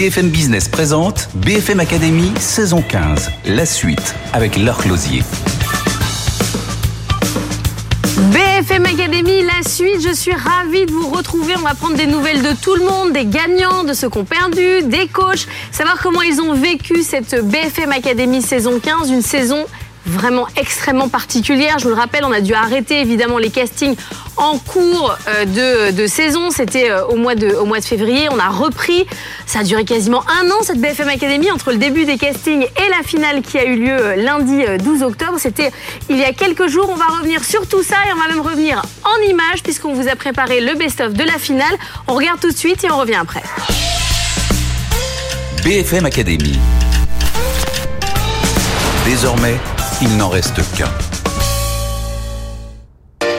BFM Business présente BFM Academy saison 15, la suite avec Laure Closier. BFM Academy, la suite, je suis ravie de vous retrouver. On va prendre des nouvelles de tout le monde, des gagnants, de ceux qui ont perdu, des coachs, savoir comment ils ont vécu cette BFM Academy saison 15, une saison vraiment extrêmement particulière. Je vous le rappelle, on a dû arrêter évidemment les castings en cours euh, de, saison. C'était euh, au, mois de, au mois de février. On a repris. Ça a duré quasiment un an cette BFM Academy entre le début des castings et la finale qui a eu lieu euh, lundi 12 octobre. C'était il y a quelques jours. On va revenir sur tout ça et on va même revenir en images puisqu'on vous a préparé le best-of de la finale. On regarde tout de suite et on revient après. BFM Academy. Désormais, il n'en reste qu'un.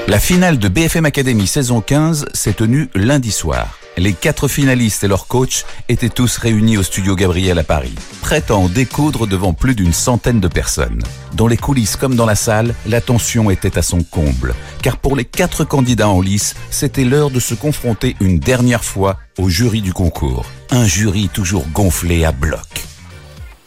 La finale de BFM Academy saison 15 s'est tenue lundi soir. Les quatre finalistes et leurs coachs étaient tous réunis au studio Gabriel à Paris, prêts à en découdre devant plus d'une centaine de personnes. Dans les coulisses comme dans la salle, la tension était à son comble, car pour les quatre candidats en lice, c'était l'heure de se confronter une dernière fois au jury du concours. Un jury toujours gonflé à bloc.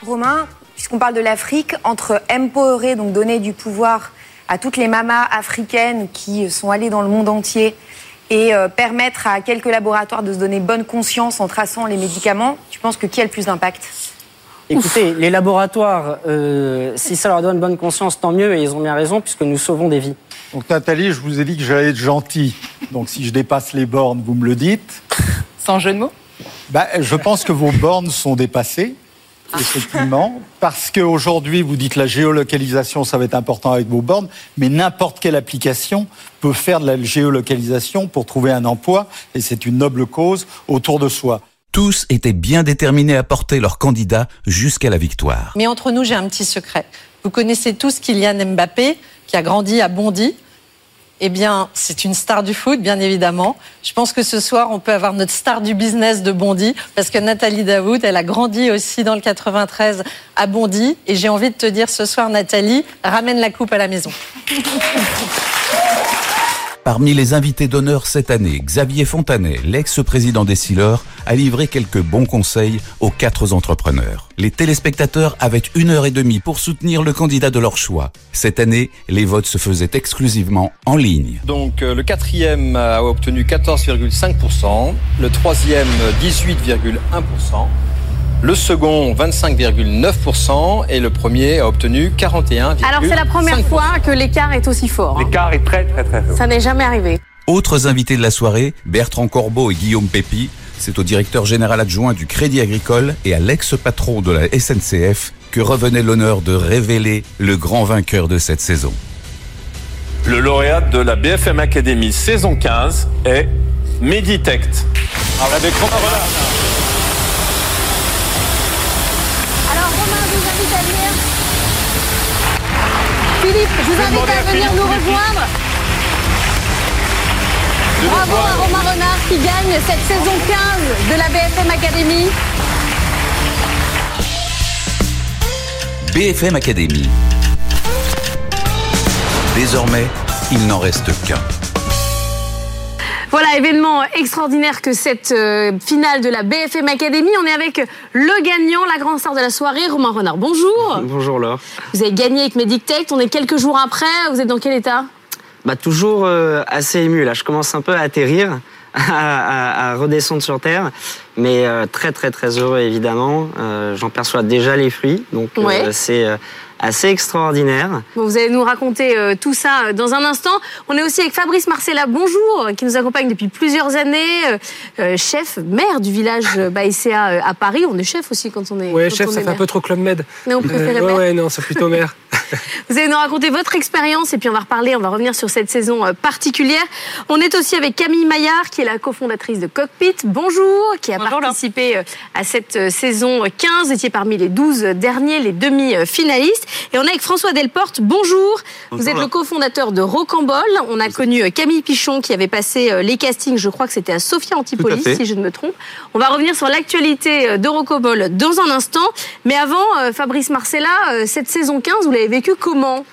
Romain, puisqu'on parle de l'Afrique, entre empowerer, donc donner du pouvoir à toutes les mamas africaines qui sont allées dans le monde entier et euh, permettre à quelques laboratoires de se donner bonne conscience en traçant les médicaments, tu penses que qui a le plus d'impact? Écoutez, les laboratoires, euh, si ça leur donne bonne conscience, tant mieux, et ils ont bien raison, puisque nous sauvons des vies. Donc Nathalie, je vous ai dit que j'allais être gentil. Donc si je dépasse les bornes, vous me le dites. Sans jeu de mots? Bah, Je pense que vos bornes sont dépassées. Ah. effectivement, parce qu'aujourd'hui, vous dites la géolocalisation, ça va être important avec vos bornes, mais n'importe quelle application peut faire de la géolocalisation pour trouver un emploi, et c'est une noble cause autour de soi. Tous étaient bien déterminés à porter leur candidat jusqu'à la victoire. Mais entre nous, j'ai un petit secret. Vous connaissez tous Kylian Mbappé, qui a grandi à Bondy, eh bien, c'est une star du foot, bien évidemment. Je pense que ce soir, on peut avoir notre star du business de Bondy, parce que Nathalie Daoud, elle a grandi aussi dans le 93 à Bondy. Et j'ai envie de te dire ce soir, Nathalie, ramène la coupe à la maison. Parmi les invités d'honneur cette année, Xavier Fontanet, l'ex-président des Sealers, a livré quelques bons conseils aux quatre entrepreneurs. Les téléspectateurs avaient une heure et demie pour soutenir le candidat de leur choix. Cette année, les votes se faisaient exclusivement en ligne. Donc euh, le quatrième a obtenu 14,5%, le troisième 18,1%. Le second, 25,9% et le premier a obtenu 41,5%. Alors c'est la première fois que l'écart est aussi fort. Hein. L'écart est très très très fort. Ça n'est jamais arrivé. Autres invités de la soirée, Bertrand Corbeau et Guillaume Pépi, c'est au directeur général adjoint du Crédit Agricole et à l'ex-patron de la SNCF que revenait l'honneur de révéler le grand vainqueur de cette saison. Le lauréat de la BFM Academy saison 15 est Meditect. Avec Philippe, je vous invite à venir nous rejoindre. Bravo à Romain Renard qui gagne cette saison 15 de la BFM Academy. BFM Academy. Désormais, il n'en reste qu'un. Voilà, événement extraordinaire que cette euh, finale de la BFM Academy. On est avec le gagnant, la grande star de la soirée, Romain Renard. Bonjour. Bonjour Laure. Vous avez gagné avec Medictech. On est quelques jours après. Vous êtes dans quel état? Bah, Toujours euh, assez ému. Là, je commence un peu à atterrir. À, redescendre sur terre, mais euh, très très très heureux évidemment. J'en perçois déjà les fruits, donc c'est assez extraordinaire. vous allez nous raconter euh, tout ça euh, dans un instant. On est aussi avec Fabrice Marcella, bonjour, qui nous accompagne depuis plusieurs années, euh, chef, maire du village Baïséa à Paris. On est chef aussi quand on est. Oui, chef, ça fait un peu trop Club Med. Non, on préfère ouais, ouais, non, c'est plutôt maire. vous allez nous raconter votre expérience et puis on va reparler, on va revenir sur cette saison particulière. On est aussi avec Camille Maillard, qui est la cofondatrice de Cockpit. Bonjour, qui a participé à cette saison 15. Vous étiez parmi les 12 derniers, les demi-finalistes. Et on est avec François Delporte. Bonjour. Vous êtes le cofondateur de Rocambole. On a connu euh, Camille Pichon qui avait passé euh, les castings, je crois que c'était à Sophia Antipolis, si je ne me trompe. On va revenir sur l'actualité euh, de Rocambole dans un instant. Mais avant, Fabrice Marcella, cette saison 15, vous l'avez vécu comment?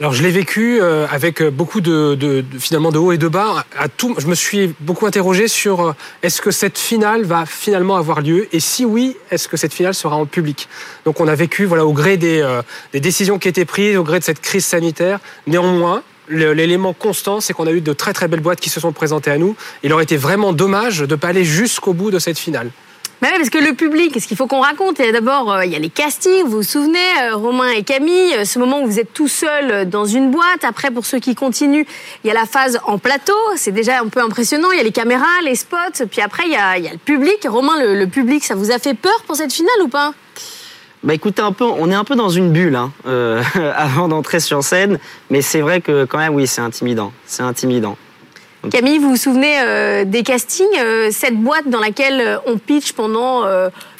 Alors je l'ai vécu euh, avec beaucoup de, de, finalement de haut et de bas. À tout, je me suis beaucoup interrogé sur euh, est-ce que cette finale va finalement avoir lieu? Et si oui, est-ce que cette finale sera en public? Donc on a vécu voilà au gré des, euh, des décisions qui étaient prises, au gré de cette crise sanitaire. Néanmoins, l'élément constant, c'est qu'on a eu de très très belles boîtes qui se sont présentées à nous. Il aurait été vraiment dommage de ne pas aller jusqu'au bout de cette finale. Mais oui, parce que le public, ce qu'il faut qu'on raconte, d'abord, euh, il y a les castings, vous vous souvenez, euh, Romain et Camille, euh, ce moment où vous êtes tout seul dans une boîte. Après, pour ceux qui continuent, il y a la phase en plateau, c'est déjà un peu impressionnant. Il y a les caméras, les spots, puis après, il y a, il y a le public. Romain, le, public, ça vous a fait peur pour cette finale ou pas? Bah écoutez, un peu, on est un peu dans une bulle hein, avant d'entrer sur scène, mais c'est vrai que quand même, oui, c'est intimidant. C'est intimidant. Camille, vous vous souvenez euh, des castings euh, Cette boîte dans laquelle euh, on pitch pendant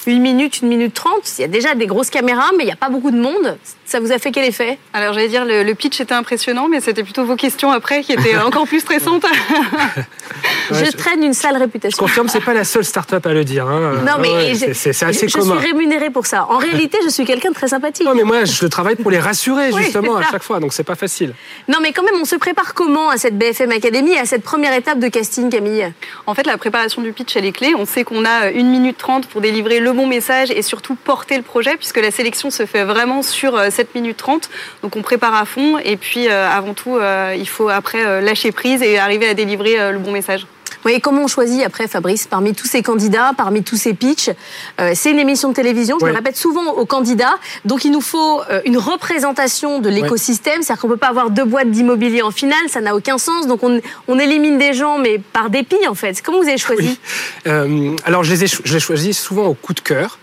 une minute, une minute trente, il y a déjà des grosses caméras, mais il n'y a pas beaucoup de monde. Ça vous a fait quel effet? Alors j'allais dire, le, le, pitch était impressionnant, mais c'était plutôt vos questions après qui étaient encore plus stressantes. je traîne une sale réputation. Je confirme, c'est pas la seule start-up à le dire. Hein. Non, mais ouais, c'est assez je commun. suis rémunérée pour ça. En réalité, je suis quelqu'un de très sympathique. Non, mais moi, je travaille pour les rassurer, justement, oui, à chaque fois, donc c'est pas facile. Non, mais quand même, on se prépare comment à cette BFM Academy et à cette première étape de casting, Camille? En fait, la préparation du pitch, elle est clé. On sait qu'on a une minute trente pour délivrer le bon message et surtout porter le projet, puisque la sélection se fait vraiment sur 7 minutes 30. Donc on prépare à fond et puis euh, avant tout, euh, il faut après euh, lâcher prise et arriver à délivrer le bon message. Oui, et comment on choisit après, Fabrice, parmi tous ces candidats, parmi tous ces pitchs euh, C'est une émission de télévision, je ouais. le répète souvent aux candidats, donc il nous faut euh, une représentation de l'écosystème, ouais. c'est-à-dire qu'on ne peut pas avoir deux boîtes d'immobilier en finale, ça n'a aucun sens, donc on, on, élimine des gens, mais par dépit en fait. Comment vous avez choisi? Oui. euh, Alors je les ai, je les choisis souvent au coup de cœur.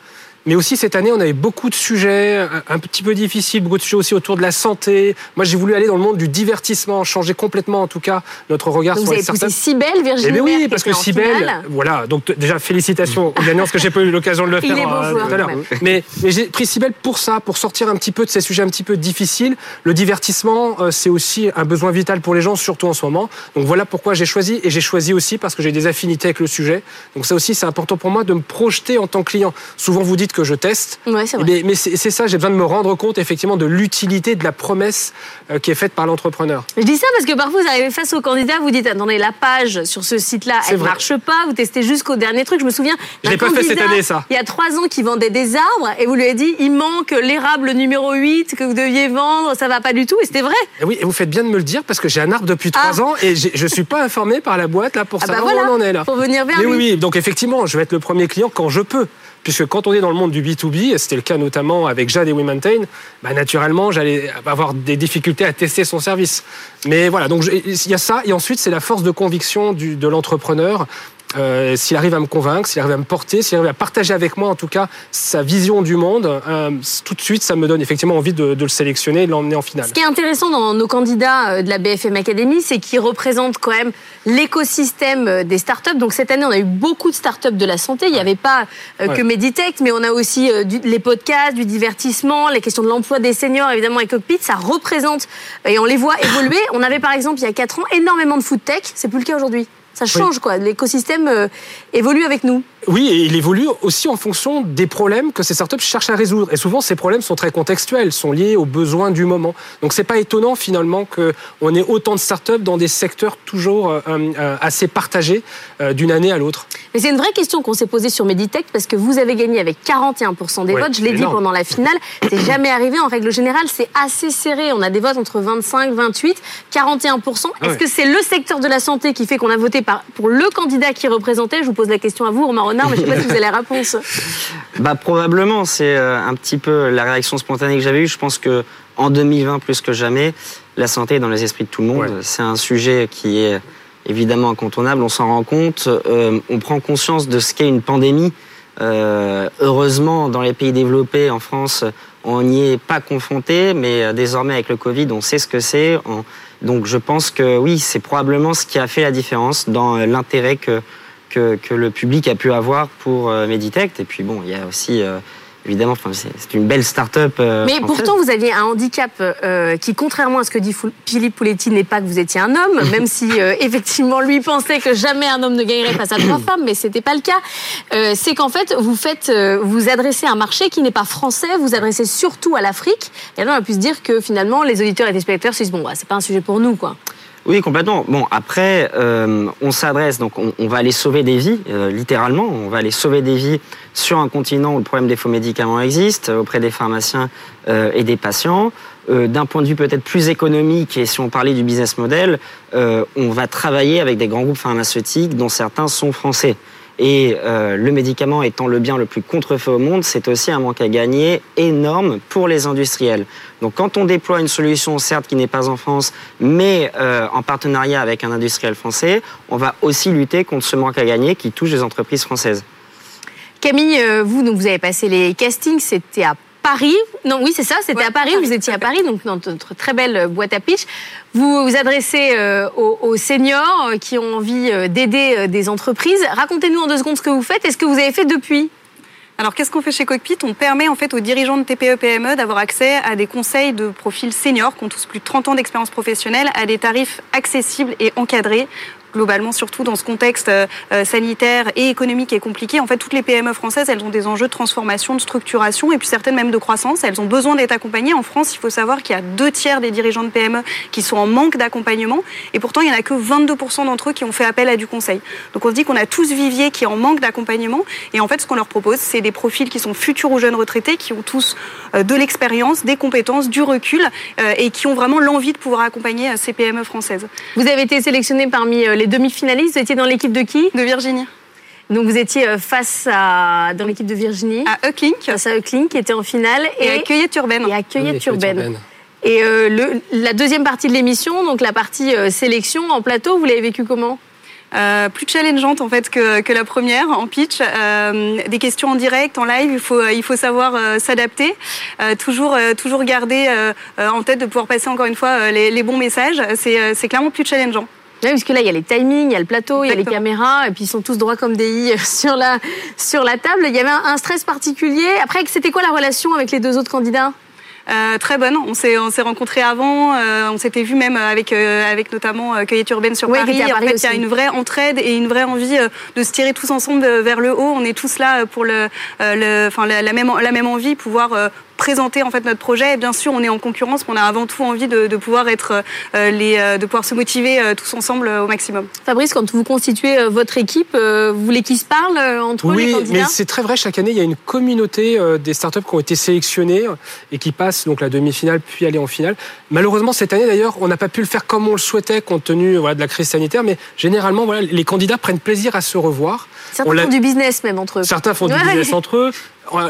Mais aussi cette année, on avait beaucoup de sujets un, un, petit peu difficiles, beaucoup de sujets aussi autour de la santé. Moi, j'ai voulu aller dans le monde du divertissement, changer complètement, en tout cas, notre regard donc sur vous les avez poussé Cybelle, Virginie. Eh bien oui, parce que Cybelle, voilà. Donc déjà félicitations aux gagnants, parce que j'ai pas eu l'occasion de le faire euh, tout à l'heure. Mais, mais j'ai pris Cybelle pour ça, pour sortir un petit peu de ces sujets un petit peu difficiles. Le divertissement, euh, c'est aussi un besoin vital pour les gens, surtout en ce moment. Donc voilà pourquoi j'ai choisi, et j'ai choisi aussi parce que j'ai des affinités avec le sujet. Donc ça aussi, c'est important pour moi de me projeter en tant que client. Souvent, vous dites que je teste. Ouais, mais, mais c'est ça, j'ai besoin de me rendre compte effectivement de l'utilité de la promesse euh, qui est faite par l'entrepreneur. Je dis ça parce que parfois vous arrivez face au candidat, vous dites attendez la page sur ce site-là, elle ne marche pas, vous testez jusqu'au dernier truc. Je me souviens d'un candidat pas fait cette année, ça. il y a trois ans qui vendait des arbres et vous lui avez dit il manque l'érable numéro 8 que vous deviez vendre, ça va pas du tout et c'était vrai. Et oui, et vous faites bien de me le dire parce que j'ai un arbre depuis trois ah. ans et je suis pas informé par la boîte là pour ah savoir bah voilà, où on en est là. Pour venir vers mais lui. oui, donc effectivement, je vais être le premier client quand je peux puisque quand on est dans le monde du B2B, et c'était le cas notamment avec Jade et WeMaintain, bah naturellement, j'allais avoir des difficultés à tester son service. Mais voilà, donc il y a ça, et ensuite, c'est la force de conviction de l'entrepreneur. Euh, s'il arrive à me convaincre, s'il arrive à me porter, s'il arrive à partager avec moi en tout cas sa vision du monde, euh, tout de suite ça me donne effectivement envie de, de le sélectionner et de l'emmener en finale. Ce qui est intéressant dans nos candidats de la BFM Academy, c'est qu'ils représentent quand même l'écosystème des startups. Donc cette année, on a eu beaucoup de startups de la santé. Il n'y avait pas euh, ouais. que Meditech, mais on a aussi euh, du, les podcasts, du divertissement, les questions de l'emploi des seniors, évidemment, et Cockpit. Ça représente et on les voit évoluer. On avait par exemple il y a 4 ans énormément de food tech. C'est plus le cas aujourd'hui. Ça change oui. quoi. L'écosystème euh, évolue avec nous. Oui, et il évolue aussi en fonction des problèmes que ces startups cherchent à résoudre. Et souvent, ces problèmes sont très contextuels, sont liés aux besoins du moment. Donc, c'est pas étonnant finalement qu'on ait autant de startups dans des secteurs toujours euh, euh, assez partagés d'une année à l'autre. Mais c'est une vraie question qu'on s'est posée sur Meditech parce que vous avez gagné avec 41% des votes. Je l'ai dit pendant la finale. C'est jamais arrivé. En règle générale, c'est assez serré. On a des votes entre 25, 28, 41%. Est-ce ouais. que c'est le secteur de la santé qui fait qu'on a voté par, pour le candidat qui représentait Je vous pose la question à vous, Romain Renard, mais je ne sais pas si vous avez la réponse. Bah, probablement, c'est un petit peu la réaction spontanée que j'avais eue. Je pense que en 2020, plus que jamais, la santé est dans les esprits de tout le monde. Ouais. C'est un sujet qui est évidemment incontournable, on s'en rend compte. Euh, on prend conscience de ce qu'est une pandémie. Euh, heureusement, dans les pays développés, en France, on n'y est pas confronté, mais désormais avec le Covid, on sait ce que c'est. Donc je pense que oui, c'est probablement ce qui a fait la différence dans l'intérêt que le public a pu avoir pour euh, Meditech. Et puis bon, il y a aussi euh, évidemment, enfin, c'est une belle start-up. Euh, Mais pourtant, vous aviez un handicap euh, qui, contrairement à ce que dit Philippe Pouletti, n'est pas que vous étiez un homme, même si euh, effectivement lui pensait que jamais un homme ne gagnerait face à trois femmes, mais c'était pas le cas. c'est qu'en fait, vous faites, vous adressez un marché qui n'est pas français, vous adressez surtout à l'Afrique. Et là, on a pu se dire que finalement, les auditeurs et les spectateurs se disent bon, bah, c'est pas un sujet pour nous, quoi. Oui, complètement. Bon, après, euh, on s'adresse, donc on, va aller sauver des vies, euh, littéralement. On va aller sauver des vies sur un continent où le problème des faux médicaments existe, euh, auprès des pharmaciens et des patients. D'un point de vue peut-être plus économique, et si on parlait du business model, on va travailler avec des grands groupes pharmaceutiques dont certains sont français. Et euh, le médicament étant le bien le plus contrefait au monde, c'est aussi un manque à gagner énorme pour les industriels. Donc quand on déploie une solution, certes qui n'est pas en France, mais euh, en partenariat avec un industriel français, on va aussi lutter contre ce manque à gagner qui touche les entreprises françaises. Camille, euh, vous, donc vous avez passé les castings, c'était à Paris. Non, oui, c'est ça, c'était à Paris. Vous étiez à Paris, donc dans notre très belle boîte à pitch. Vous vous adressez euh, aux, seniors euh, qui ont envie euh, d'aider des entreprises. Racontez-nous en deux secondes ce que vous faites et ce que vous avez fait depuis. Alors, qu'est-ce qu'on fait chez Cockpit? On permet en fait aux dirigeants de TPE-PME e d'avoir accès à des conseils de profils seniors qui ont tous plus de 30 ans d'expérience professionnelle à des tarifs accessibles et encadrés globalement, surtout dans ce contexte euh, euh, sanitaire et économique est compliqué. En fait, toutes les PME françaises, elles ont des enjeux de transformation, de structuration et puis certaines même de croissance. Elles ont besoin d'être accompagnées. En France, il faut savoir qu'il y a deux tiers des dirigeants de PME qui sont en manque d'accompagnement et pourtant, il n'y en a que 22% d'entre eux qui ont fait appel à du conseil. Donc, on se dit qu'on a tous vivier qui est en manque d'accompagnement et en fait, ce qu'on leur propose, c'est des profils qui sont futurs ou jeunes retraités, qui ont tous euh, de l'expérience, des compétences, du recul et qui ont vraiment l'envie de pouvoir accompagner ces PME françaises. Vous avez été sélectionné parmi les demi-finalistes. Vous étiez dans l'équipe de qui De Virginie. Donc vous étiez euh, face à dans l'équipe de Virginie. À Euclink. Face à Euclink qui était en finale et, et à Cueillette Urbaine. Et à Cueillette Urbaine. Et euh, le, la deuxième partie de l'émission, donc la partie euh, sélection en plateau, vous l'avez vécu comment euh, plus challengeante en fait que, que la première en pitch. Euh, des questions en direct, en live, il faut, il faut savoir euh, s'adapter. toujours, toujours garder en tête de pouvoir passer encore une fois les, les bons messages. C'est clairement plus challengeant. Oui, parce que là, il y a les timings, il y a le plateau, il y a les caméras, et puis ils sont tous droits comme des i sur la, sur la table. Il y avait un stress particulier. Après, c'était quoi la relation avec les deux autres candidats? Euh, très bonne. On s'est on s'est rencontrés avant, euh, on s'était vu même avec euh, avec notamment Cueillette urbaine sur Paris. En fait, il y a une vraie entraide et une vraie envie de se tirer tous ensemble vers le haut. On est tous là pour le, le enfin la, même la même envie, pouvoir présenter en fait notre projet. Et bien sûr, on est en concurrence, mais on a avant tout envie de, de pouvoir être euh, les, euh, de pouvoir se motiver euh, tous ensemble au maximum. Fabrice, quand vous constituez votre équipe, vous voulez qu'ils se parlent entre oui, les candidats Oui, mais c'est très vrai. Chaque année, il y a une communauté des startups qui ont été sélectionnées et qui passent donc la demi-finale puis aller en finale. Malheureusement, cette année d'ailleurs, on n'a pas pu le faire comme on le souhaitait compte tenu voilà, de la crise sanitaire. Mais généralement, voilà, les candidats prennent plaisir à se revoir. Certains font du business même entre eux. Certains font du business entre eux.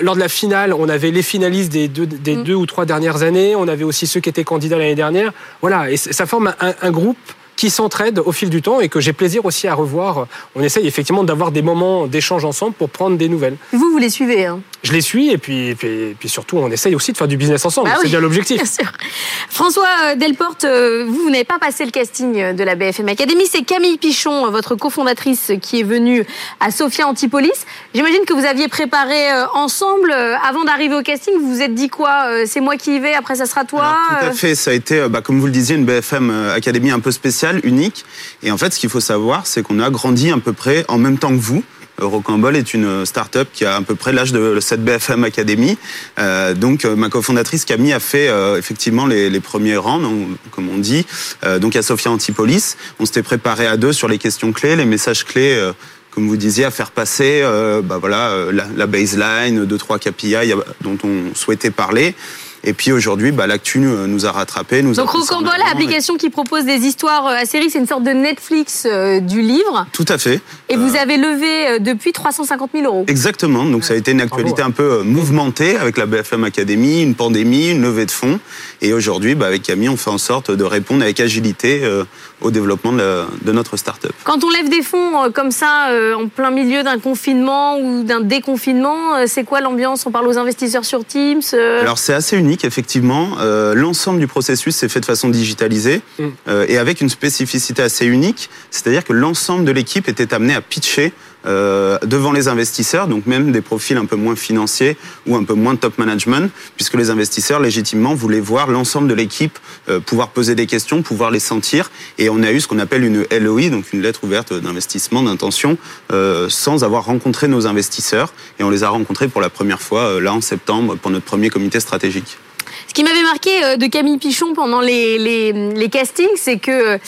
Lors de la finale, on avait les finalistes des deux, des mm. deux ou trois dernières années. On avait aussi ceux qui étaient candidats l'année dernière. Voilà, et ça forme un, un groupe qui s'entraident au fil du temps et que j'ai plaisir aussi à revoir. On essaye effectivement d'avoir des moments d'échange ensemble pour prendre des nouvelles. Vous, vous les suivez hein Je les suis et puis, puis, puis, surtout on essaye aussi de faire du business ensemble. Bah c'est bien l'objectif. François euh, Delporte, euh, vous, vous n'avez pas passé le casting de la BFM Academy. C'est Camille Pichon, votre cofondatrice, qui est venue à Sophia Antipolis. J'imagine que vous aviez préparé euh, ensemble avant d'arriver au casting. Vous vous êtes dit quoi C'est moi qui y vais, après ça sera toi Tout à fait. Ça a été, bah, comme vous le disiez, une BFM Academy un peu spéciale unique. Et en fait, ce qu'il faut savoir, c'est qu'on a grandi à peu près en même temps que vous. Rocambole est une start-up qui a à peu près l'âge de cette BFM Academy. Euh, donc, euh, ma cofondatrice Camille a fait euh, effectivement les, premiers rangs, comme on dit. Euh, donc, à Sophia Antipolis, on s'était préparé à deux sur les questions clés, les messages clés. Comme vous disiez, à faire passer bah voilà, la, la baseline, deux, trois KPI dont on souhaitait parler. Et puis aujourd'hui, bah, l'actu nous a rattrapés. Nous Donc Rocambole, l'application qui propose des histoires à euh, série, c'est une sorte de Netflix euh, du livre. Tout à fait. Et vous euh, avez levé depuis 350 000 euros. Exactement. Donc ça a été une actualité un peu mouvementée avec la BFM Academy, une pandémie, une levée de fonds. Et aujourd'hui, bah, avec Camille, on fait en sorte de répondre avec agilité au développement de, de notre start-up. Quand on lève des fonds comme ça, en plein milieu d'un confinement ou d'un déconfinement, c'est quoi l'ambiance? On parle aux investisseurs sur Teams Alors c'est assez unique effectivement. Euh, l'ensemble du processus s'est fait de façon digitalisée mm. euh, et avec une spécificité assez unique, c'est-à-dire que l'ensemble de l'équipe était amené à pitcher euh, devant les investisseurs, donc même des profils un peu moins financiers ou un peu moins top management, puisque les investisseurs légitimement voulaient voir l'ensemble de l'équipe euh, pouvoir poser des questions, pouvoir les sentir, et on a eu ce qu'on appelle une LOI, donc une lettre ouverte d'investissement, d'intention, euh, sans avoir rencontré nos investisseurs, et on les a rencontrés pour la première fois là en septembre pour notre premier comité stratégique. Ce qui m'avait marqué de Camille Pichon pendant les, les castings, c'est que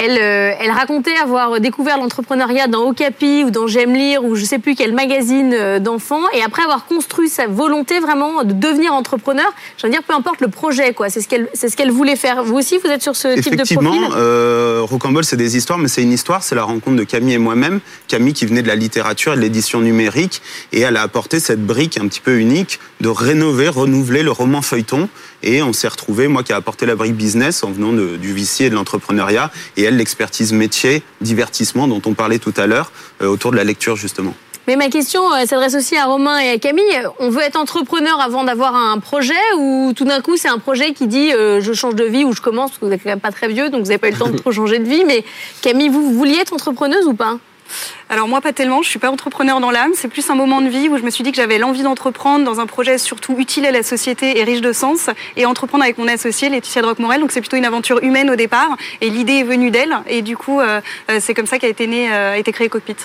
elle, euh, elle, racontait avoir découvert l'entrepreneuriat dans Okapi ou dans J'aime lire ou je sais plus quel magazine euh, d'enfants. Et après avoir construit sa volonté vraiment de devenir entrepreneur, je veux dire peu importe le projet quoi, c'est ce qu'elle c'est ce qu'elle voulait faire. Vous aussi vous êtes sur ce type de profil? Effectivement, euh, Rocambole c'est des histoires mais c'est une histoire, c'est la rencontre de Camille et moi-même. Camille qui venait de la littérature et de l'édition numérique. Et elle a apporté cette brique un petit peu unique de rénover, renouveler le roman feuilleton et on s'est retrouvé moi qui a apporté la brique business en venant du VC et de l'entrepreneuriat et elle l'expertise métier, divertissement dont on parlait tout à l'heure euh, autour de la lecture justement. Mais ma question euh, s'adresse aussi à Romain et à Camille. On veut être entrepreneur avant d'avoir un projet ou tout d'un coup c'est un projet qui dit euh, je change de vie ou je commence parce que vous n'êtes quand même pas très vieux donc vous n'avez pas eu le temps de trop changer de vie. Mais Camille, vous, vous vouliez être entrepreneuse ou pas? Alors moi pas tellement, je suis pas entrepreneur dans l'âme, c'est plus un moment de vie où je me suis dit que j'avais l'envie d'entreprendre dans un projet surtout utile à la société et riche de sens et entreprendre avec mon associé Laetitia Droc-Morel. Donc c'est plutôt une aventure humaine au départ et l'idée est venue d'elle et du coup euh, c'est comme ça qu'a été né, euh, créé Cockpit.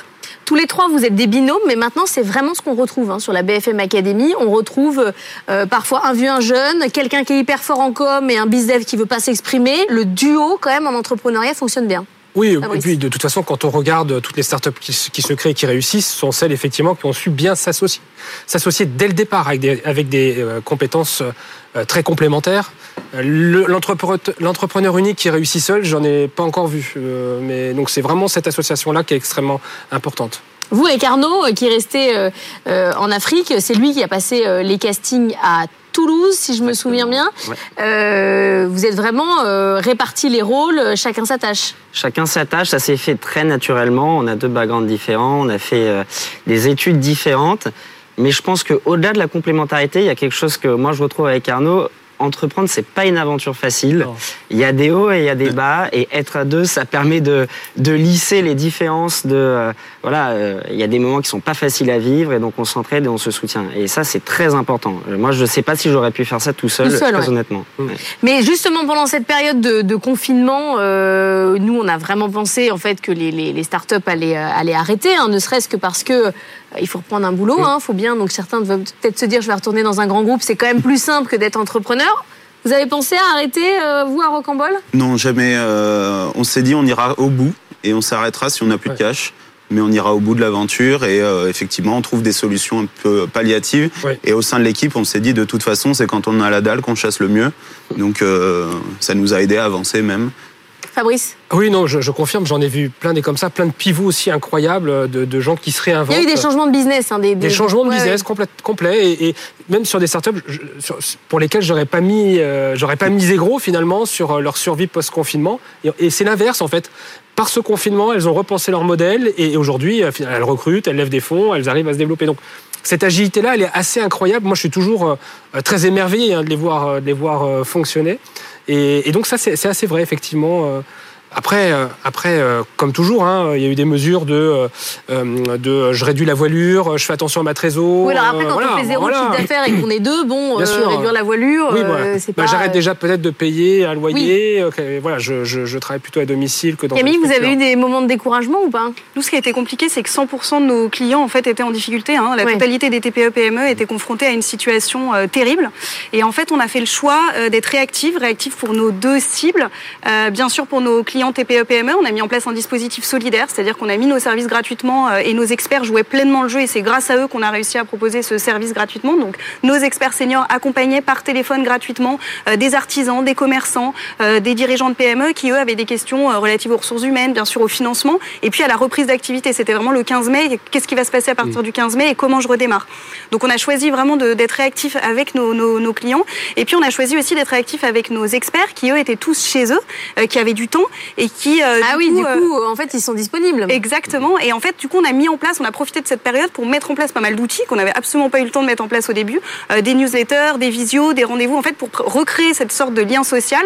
Tous les trois, vous êtes des binômes, mais maintenant, c'est vraiment ce qu'on retrouve hein, sur la BFM Academy. On retrouve euh, parfois un vieux, un jeune, quelqu'un qui est hyper fort en com et un bizdev qui veut pas s'exprimer. Le duo, quand même, en entrepreneuriat fonctionne bien. Oui, et puis de toute façon, quand on regarde toutes les startups qui, qui se créent et qui réussissent, sont celles effectivement qui ont su bien s'associer. S'associer dès le départ avec des, avec des euh, compétences euh, très complémentaires. Le- L'entrepreneur l'entrepreneur unique qui réussit seul, j'en ai pas encore vu. Euh, mais donc c'est vraiment cette association-là qui est extrêmement importante. Vous, avec Arnaud, euh, qui est resté euh, euh, en Afrique, c'est lui qui a passé les castings à Toulouse, si je me souviens bien. Ouais. Euh, vous êtes vraiment euh, répartis les rôles, chacun sa tâche. Chacun sa tâche, ça s'est fait très naturellement. On a deux backgrounds différents, on a fait euh, des études différentes. Mais je pense qu'au-delà de la complémentarité, il y a quelque chose que moi je retrouve avec Arnaud. Entreprendre, c'est pas une aventure facile. Il y a des hauts et il y a des bas. Et être à deux, ça permet de, de lisser les différences. De euh, voilà, euh, il y a des moments qui sont pas faciles à vivre et donc on s'entraide et on se soutient. Et ça, c'est très important. Euh, Moi, je sais pas si j'aurais pu faire ça tout seul, Tout seul, très ouais. honnêtement. Ouais. Mais justement, pendant cette période de, de confinement, euh, nous, on a vraiment pensé en fait que les, les, les startups allaient, allaient arrêter, hein, ne serait-ce que parce que il faut reprendre un boulot, hein, faut bien. Donc certains doivent peut-être se dire, je vais retourner dans un grand groupe, c'est quand même plus simple que d'être entrepreneur. Vous avez pensé à arrêter, euh, vous, à Rocambole Non, jamais. euh, on s'est dit on ira au bout et on s'arrêtera si on n'a plus de cash. Mais on ira au bout de l'aventure et euh, effectivement on trouve des solutions un peu palliatives. Et au sein de l'équipe, on s'est dit de toute façon c'est quand on a la dalle qu'on chasse le mieux. Donc euh, ça nous a aidé à avancer même. Fabrice Oui, non, je, je confirme, j'en ai vu plein des comme ça, plein de pivots aussi incroyables euh, de, de gens qui se Il réinventent. y a eu des changements de business. Hein, des, des changements de ouais, business complets et, et même sur des startups je- sur- pour lesquelles j'aurais pas mis euh, j'aurais pas misé gros finalement sur euh, leur survie post confinement et, et c'est l'inverse en fait par ce confinement elles ont repensé leur modèle et aujourd'hui elles recrutent elles lèvent des fonds elles arrivent à se développer donc cette agilité là elle est assez incroyable. Moi je suis toujours euh, très émerveillé hein, de les voir euh, de les voir euh, fonctionner. Et, et donc ça c'est assez vrai effectivement euh, après, euh, après euh, comme toujours, hein, il y a eu des mesures de, euh, de je réduis la voilure, je fais attention à ma trésor. Oui, alors après, euh, quand voilà, on fait zéro voilà. chiffre d'affaires et qu'on est deux, bon, Bien euh, sûr. réduire la voilure, Oui, voilà. c'est Bah, pas. J'arrête déjà peut-être de payer un loyer. voilà, je, je, je travaille plutôt à domicile que dans Camille, vous avez eu des moments de découragement ou pas? Nous, ce qui a été compliqué, c'est que 100% de nos clients en fait étaient en difficulté. hein. La Ouais. totalité des TPE-PME E étaient confrontés à une situation euh, terrible. Et en fait, on a fait le choix euh, d'être réactifs, réactifs pour nos deux cibles. Euh, bien sûr, pour nos clients TPE-PME, E, on a mis en place un dispositif solidaire, c'est-à-dire qu'on a mis nos services gratuitement euh, et nos experts jouaient pleinement le jeu. Et c'est grâce à eux qu'on a réussi à proposer ce service gratuitement. Donc, nos experts seniors accompagnaient par téléphone gratuitement euh, des artisans, des commerçants, euh, des dirigeants de PME qui eux avaient des questions relatives aux ressources humaines, bien sûr au financement, et puis à la reprise d'activité. C'était vraiment le 15 mai. Qu'est-ce qui va se passer à partir du 15 mai et comment je redémarre Donc on a choisi vraiment d'être réactif avec nos, nos- nos clients, et puis on a choisi aussi d'être réactif avec nos experts qui eux étaient tous chez eux, euh, qui avaient du temps et qui ah oui, du coup, en fait, ils sont disponibles. Exactement. Et en fait, du coup, on a mis en place, on a profité de cette période pour mettre en place pas mal d'outils qu'on n'avait absolument pas eu le temps de mettre en place au début, des newsletters, des visios, des rendez-vous, en fait, pour recréer cette sorte de lien social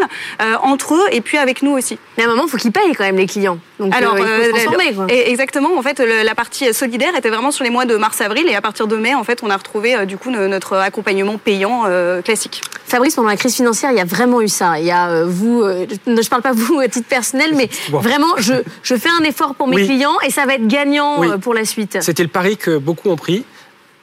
entre eux et puis avec nous aussi. Mais à un moment, il faut qu'ils payent quand même les clients. Donc, Alors, il faut transformer, quoi. exactement. En fait, la partie solidaire était vraiment sur les mois de mars-avril et à partir de mai, en fait, on a retrouvé du coup notre accompagnement payant classique. Fabrice, pendant la crise financière, il y a vraiment eu ça. Il y a vous, je ne parle pas vous à titre personnel, mais vraiment, je, je fais un effort pour mes clients et ça va être gagnant pour la suite. C'était le pari que beaucoup ont pris.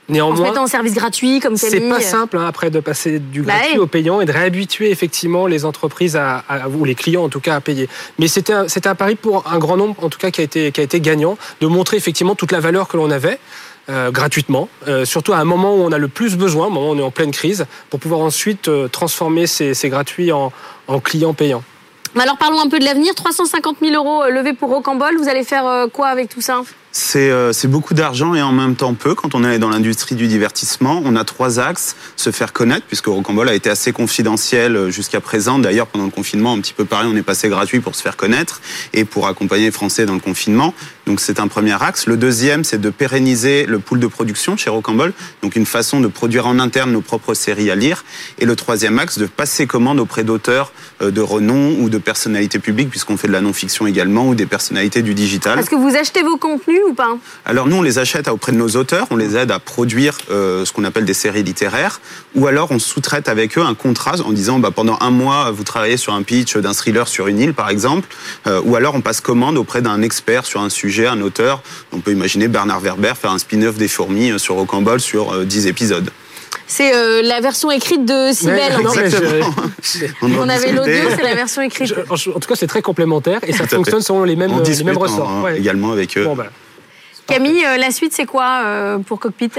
Néanmoins, en se mettant en service gratuit comme C'est pas simple hein, après de passer du bah gratuit au payant et de réhabituer effectivement les entreprises à, ou les clients en tout cas à payer. Mais c'était un, un pari pour un grand nombre en tout cas qui a été qui a été gagnant de montrer effectivement toute la valeur que l'on avait. Euh, gratuitement, euh, surtout à un moment où on a le plus besoin, au moment où on est en pleine crise, pour pouvoir ensuite euh, transformer ces, ces gratuits en, en clients payants. Alors parlons un peu de l'avenir. 350 000 euros levés pour Rocambole. Vous allez faire quoi avec tout ça? C'est beaucoup d'argent et en même temps peu. Quand on est dans l'industrie du divertissement, on a trois axes. Se faire connaître, puisque Rocambole a été assez confidentiel jusqu'à présent. D'ailleurs, pendant le confinement, un petit peu pareil, on est passé gratuit pour se faire connaître et pour accompagner les Français dans le confinement. Donc c'est un premier axe. Le deuxième, c'est de pérenniser le pool de production chez Rocambole, donc une façon de produire en interne nos propres séries à lire. Et le troisième axe, de passer commande auprès d'auteurs euh, de renom ou de personnalités publiques, puisqu'on fait de la non-fiction également, ou des personnalités du digital. Est-ce que vous achetez vos contenus ou pas Alors nous, on les achète auprès de nos auteurs, on les aide à produire euh, ce qu'on appelle des séries littéraires, ou alors on sous-traite avec eux un contrat en disant bah, pendant un mois, vous travaillez sur un pitch d'un thriller sur une île, par exemple, euh, ou alors on passe commande auprès d'un expert sur un sujet un auteur. On peut imaginer Bernard Werber faire un spin-off des fourmis euh, sur Rocambole sur 10 euh, épisodes. C'est euh, la version écrite de Sibelle. On avait l'audio, c'est la version écrite. en tout cas, c'est très complémentaire et ça fonctionne selon les mêmes, les mêmes ressorts. Hein, également avec eux. Bah, Camille, la suite, c'est quoi pour Cockpit?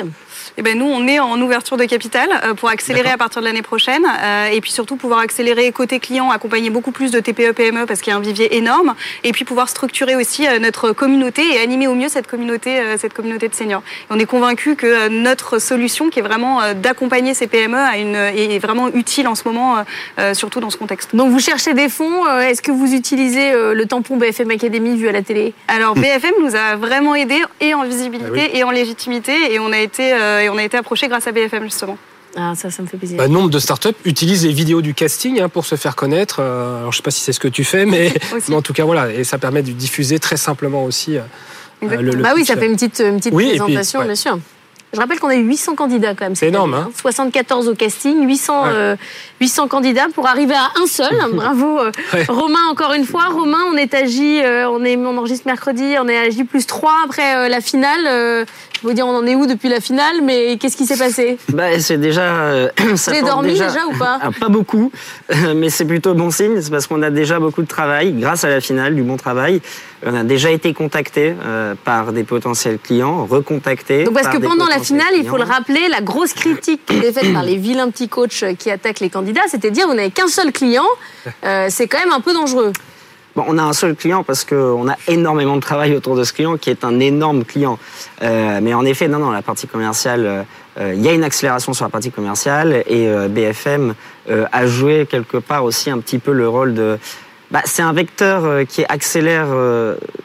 Eh ben, nous, on est en ouverture de capital euh, pour accélérer à partir de l'année prochaine euh, et puis surtout pouvoir accélérer côté client, accompagner beaucoup plus de TPE, PME parce qu'il y a un vivier énorme et puis pouvoir structurer aussi euh, notre communauté et animer au mieux cette communauté, cette communauté de seniors. on est convaincu que notre solution, qui est vraiment d'accompagner ces PME, une, est vraiment utile en ce moment, surtout dans ce contexte. Donc vous cherchez des fonds. Est-ce que vous utilisez le tampon BFM Academy vu à la télé? Alors BFM nous a vraiment aidé et en visibilité ah et en légitimité et on a été et on a été approché grâce à BFM justement. Ah, ça, ça me fait plaisir. Bah, nombre de startups utilisent les vidéos du casting hein, pour se faire connaître. Euh, alors, je ne sais pas si c'est ce que tu fais, mais, en tout cas, voilà. Et ça permet de diffuser très simplement aussi euh, le, Bah oui, ça fait une petite, une petite présentation, bien sûr. Je rappelle qu'on a eu 800 candidats quand même. C'est énorme. Hein 74 au casting, 800, 800 euh, candidats pour arriver à un seul. Bravo Romain encore une fois. Romain, on est agi, on, est, on enregistre mercredi, on est agi plus 3 après la finale. Veux dire, on en est où depuis la finale, mais qu'est-ce qui s'est passé bah, C'est déjà. Euh, ça Vous avez dormi déjà, ou pas ah, Pas beaucoup, mais c'est plutôt bon signe. C'est parce qu'on a déjà beaucoup de travail, grâce à la finale, du bon travail. On a déjà été contacté euh, par des potentiels clients, recontactés. Donc parce que pendant la finale, il faut le rappeler, la grosse critique qui était faite par les vilains petits coachs qui attaquent les candidats, c'était de dire vous n'avez qu'un seul client, euh, c'est quand même un peu dangereux on a un seul client parce qu'on a énormément de travail autour de ce client qui est un énorme client. Euh, mais en effet, non, non, la partie commerciale, euh, il y a une accélération sur la partie commerciale et euh, BFM a joué quelque part aussi un petit peu le rôle de. Bah, c'est un vecteur qui accélère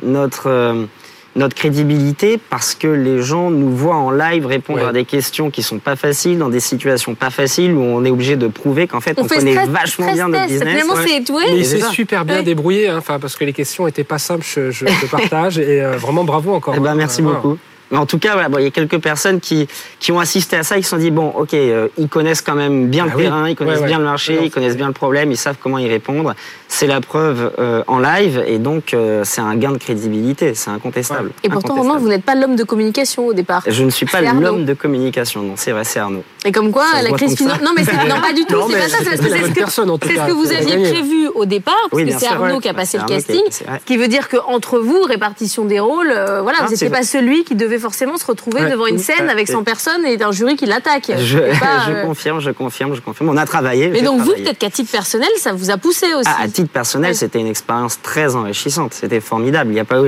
notre notre crédibilité parce que les gens nous voient en live répondre à des questions qui sont pas faciles, dans des situations pas faciles où on est obligé de prouver qu'en fait on, connaît vachement bien notre business. Ouais. Mais c'est super bien débrouillé, hein, parce que les questions étaient pas simples, je, je partage et euh, vraiment bravo encore. Eh ben, merci beaucoup. Mais en tout cas, voilà, bon, il y a quelques personnes qui, qui ont assisté à ça, ils se sont dit, bon, ok, euh, ils connaissent quand même bien le ah terrain, ils connaissent bien le marché, ils connaissent bien le problème, ils savent comment y répondre. C'est la preuve euh, en live, et donc euh, c'est un gain de crédibilité, c'est incontestable. Et pourtant, Romain, vous n'êtes pas l'homme de communication au départ. Je ne suis pas l'homme de communication, non, c'est vrai, c'est Arnaud. Et comme quoi, la crise financière... Non, mais non, pas du tout, c'est pas ça, c'est ce, que, que vous aviez prévu au départ, parce que c'est Arnaud qui a passé le casting, ce qui veut dire qu'entre vous, répartition des rôles, voilà, vous n'étiez pas celui qui devait forcément se retrouver devant une scène avec 100 personnes et d'un jury qui l'attaque. Je, euh, confirme, je confirme, je confirme. On a travaillé. Mais donc vous, peut-être qu'à titre personnel, ça vous a poussé aussi. à titre personnel, c'était une expérience très enrichissante. C'était formidable. Il y a pas,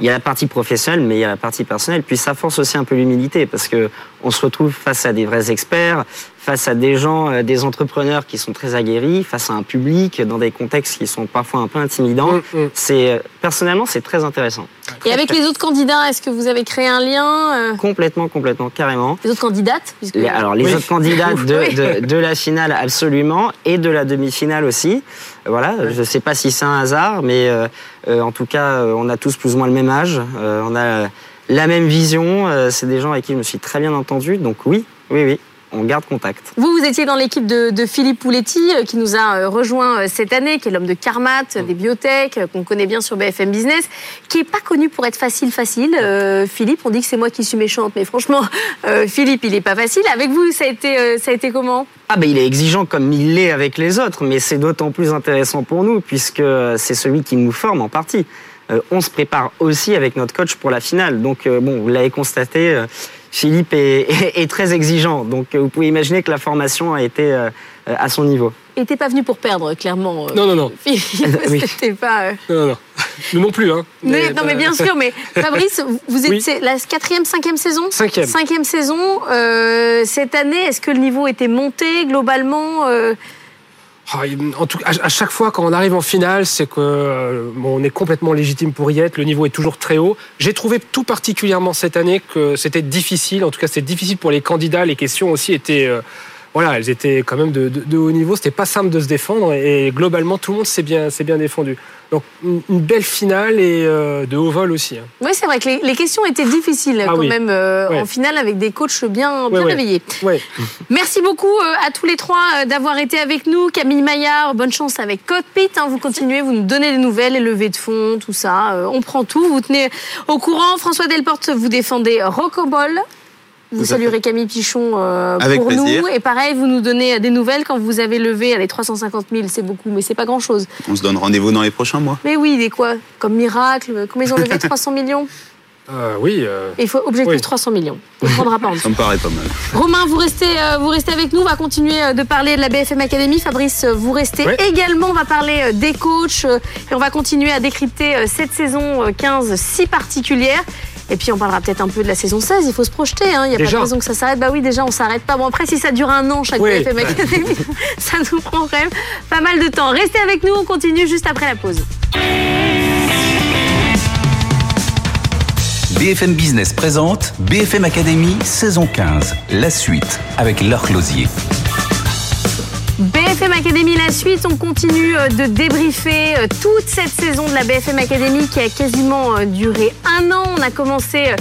il y a la partie professionnelle, mais il y a la partie personnelle. Puis ça force aussi un peu l'humilité parce que on se retrouve face à des vrais experts, face à des gens, euh, des entrepreneurs qui sont très aguerris, face à un public dans des contextes qui sont parfois un peu intimidants. Mm, mm. C'est euh, personnellement c'est très intéressant. Et avec les autres candidats, est-ce que vous avez créé un lien euh, Complètement, complètement, carrément. Les autres candidates puisque- Les- alors les Oui. autres candidats de, de, de la finale absolument et de la demi-finale aussi. Voilà, je ne sais pas si c'est un hasard, mais euh, euh, en tout cas, on a tous plus ou moins le même âge, euh, on a la même vision. euh, c'est des gens avec qui je me suis très bien entendu, donc oui, oui, oui, on garde contact. Vous, vous étiez dans l'équipe de, de Philippe Pouletti, euh, qui nous a euh, rejoint euh, cette année, qui est l'homme de Carmat, euh, des biotech, qu'on connaît bien sur BFM Business, qui est pas connu pour être facile, facile. Euh, Philippe, on dit que c'est moi qui suis méchante, mais franchement, euh, Philippe, il est pas facile. Avec vous, ça a été, euh, ça a été comment? Ah ben il est exigeant comme il l'est avec les autres, mais c'est d'autant plus intéressant pour nous puisque c'est celui qui nous forme en partie. On se prépare aussi avec notre coach pour la finale. Donc bon, vous l'avez constaté, Philippe est, est- est très exigeant. Donc euh, vous pouvez imaginer que la formation a été euh, à son niveau. Il n'était pas venu pour perdre, clairement. euh, Non, non, non. Philippe, Oui. c'était pas. euh, Non, non, non. Nous non plus, hein. Mais, non, mais bien sûr, mais Fabrice, vous êtes Oui. la quatrième, cinquième saison? Cinquième. Cinquième saison. euh, cette année, est-ce que le niveau était monté globalement euh, En tout, à chaque fois, quand on arrive en finale, c'est que euh, bon, on est complètement légitime pour y être. Le niveau est toujours très haut. J'ai trouvé tout particulièrement cette année que c'était difficile. En tout cas, c'était difficile pour les candidats. Les questions aussi étaient, euh, voilà, elles étaient quand même de, de- de haut niveau. C'était pas simple de se défendre et, globalement, tout le monde s'est bien, s'est bien défendu. Donc, une, une belle finale et euh, de haut vol aussi. hein. Oui, c'est vrai que les, les questions étaient difficiles Ah quand oui. même euh, Ouais. en finale avec des coachs bien, bien Ouais, réveillés. Ouais. Merci beaucoup euh, à tous les trois d'avoir été avec nous. Camille Maillard, bonne chance avec Cockpit. hein. vous continuez, vous nous donnez des nouvelles, les levées de fonds, tout ça. On prend tout, vous tenez au courant. François Delporte, vous défendez Rocobol. Vous saluerez Camille Pichon euh, Avec pour plaisir. nous. Et pareil, vous nous donnez des nouvelles quand vous avez levé les 350 000. C'est beaucoup, mais c'est pas grand-chose. On se donne rendez-vous dans les prochains mois. Mais oui, est quoi? Comme miracle Combien ils ont levé 300 millions? Euh, oui. euh, Et il faut objectif Oui. 300 millions. On ne prendra pas en. Ça me paraît pas mal. Romain, vous restez, vous restez avec nous. On va continuer de parler de la BFM Academy. Fabrice, vous restez également. On va parler des coachs et on va continuer à décrypter cette saison euh, 15 si particulière. Et puis on parlera peut-être un peu de la saison 16. Il faut se projeter. hein. Il n'y a pas de raison que ça s'arrête. Bah oui, déjà on s'arrête pas. Bon après, si ça dure un an chaque Oui. BFM Academy, ça nous prend quand même pas mal de temps. Restez avec nous. On continue juste après la pause. BFM Business présente BFM Academy saison 15, la suite avec Laure Closier. BFM Academy, la suite, on continue euh, de débriefer euh, toute cette saison de la BFM Academy qui a quasiment euh, duré un an. On a commencé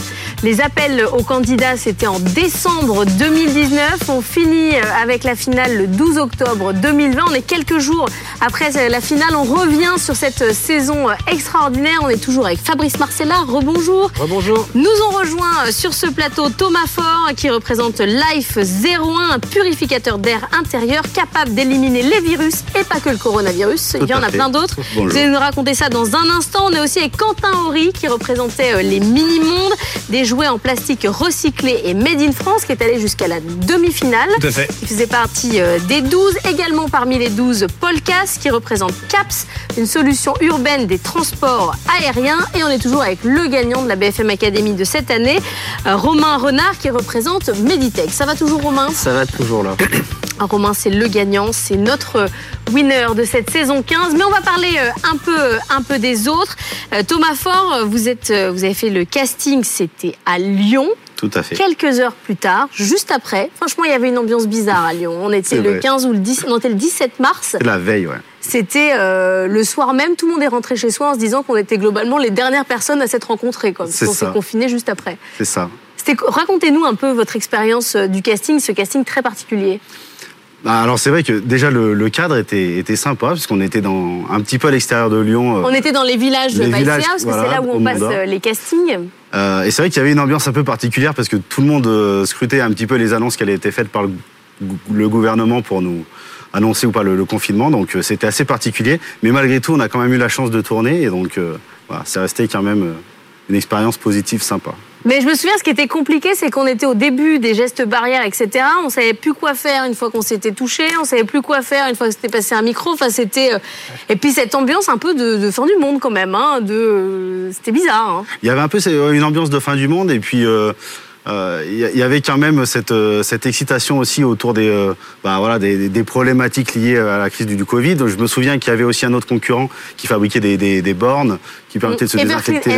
les appels aux candidats, c'était en décembre 2019. On finit euh, avec la finale le 12 octobre 2020. On est quelques jours après euh, la finale. On revient sur cette euh, saison extraordinaire. On est toujours avec Fabrice Marcella. Rebonjour. Rebonjour. Nous ont rejoint sur ce plateau Thomas Fort qui représente Life 01, un purificateur d'air intérieur capable d'éliminer les virus et pas que le coronavirus. Il y en a fait. plein d'autres. Vous allez nous raconter ça dans un instant. On est aussi avec Quentin Horry qui représentait les mini-mondes, des jouets en plastique recyclés et made in France qui est allé jusqu'à la demi-finale. Tout à fait. Il faisait partie euh, des 12. Également parmi les 12, Paul Cass qui représente CAPS, une solution urbaine des transports aériens. Et on est toujours avec le gagnant de la BFM Academy de cette année, euh, Romain Renard qui représente Meditech. Ça va toujours Romain? Ça va toujours là. Romain, c'est le gagnant, c'est notre winner de cette saison 15. Mais on va parler euh, un peu, un peu des autres. Euh, Thomas Fort, euh, vous, êtes, vous avez fait le casting, c'était à Lyon. Tout à fait. Quelques heures plus tard, juste après, franchement, il y avait une ambiance bizarre à Lyon. On était le vrai. 15 ou le 10, on était le 17 mars. La veille, ouais. C'était euh, le soir même, tout le monde est rentré chez soi en se disant qu'on était globalement les dernières personnes à s'être rencontrées. C'est qu'on s'est ça. confinés juste après. C'est ça. Racontez-nous un peu votre expérience du casting, ce casting très particulier. Bah, alors c'est vrai que déjà le, le cadre était, était sympa puisqu'on était dans un petit peu à l'extérieur de Lyon. euh, On était dans les villages de les Baïséa, villages, parce que voilà, c'est là où on passe euh, les castings. euh, et c'est vrai qu'il y avait une ambiance un peu particulière parce que tout le monde scrutait un petit peu les annonces qui avaient été faites par le, gou- le gouvernement pour nous annoncer ou pas le, le confinement. Donc c'était assez particulier. Mais malgré tout, on a quand même eu la chance de tourner et donc euh, voilà, c'est resté quand même une expérience positive sympa. Mais je me souviens, ce qui était compliqué, c'est qu'on était au début des gestes barrières, etc. On savait plus quoi faire une fois qu'on s'était touché, on savait plus quoi faire une fois que c'était passé un micro. Enfin, c'était euh, et puis cette ambiance un peu de, fin du monde quand même. Hein, de c'était bizarre. Hein. Il y avait un peu euh, une ambiance de fin du monde et puis euh, euh, il y avait quand même cette, euh, cette excitation aussi autour des, euh, bah, voilà, des, des, problématiques liées à la crise du, Covid. Je me souviens qu'il y avait aussi un autre concurrent qui fabriquait des, des bornes qui permettaient de se les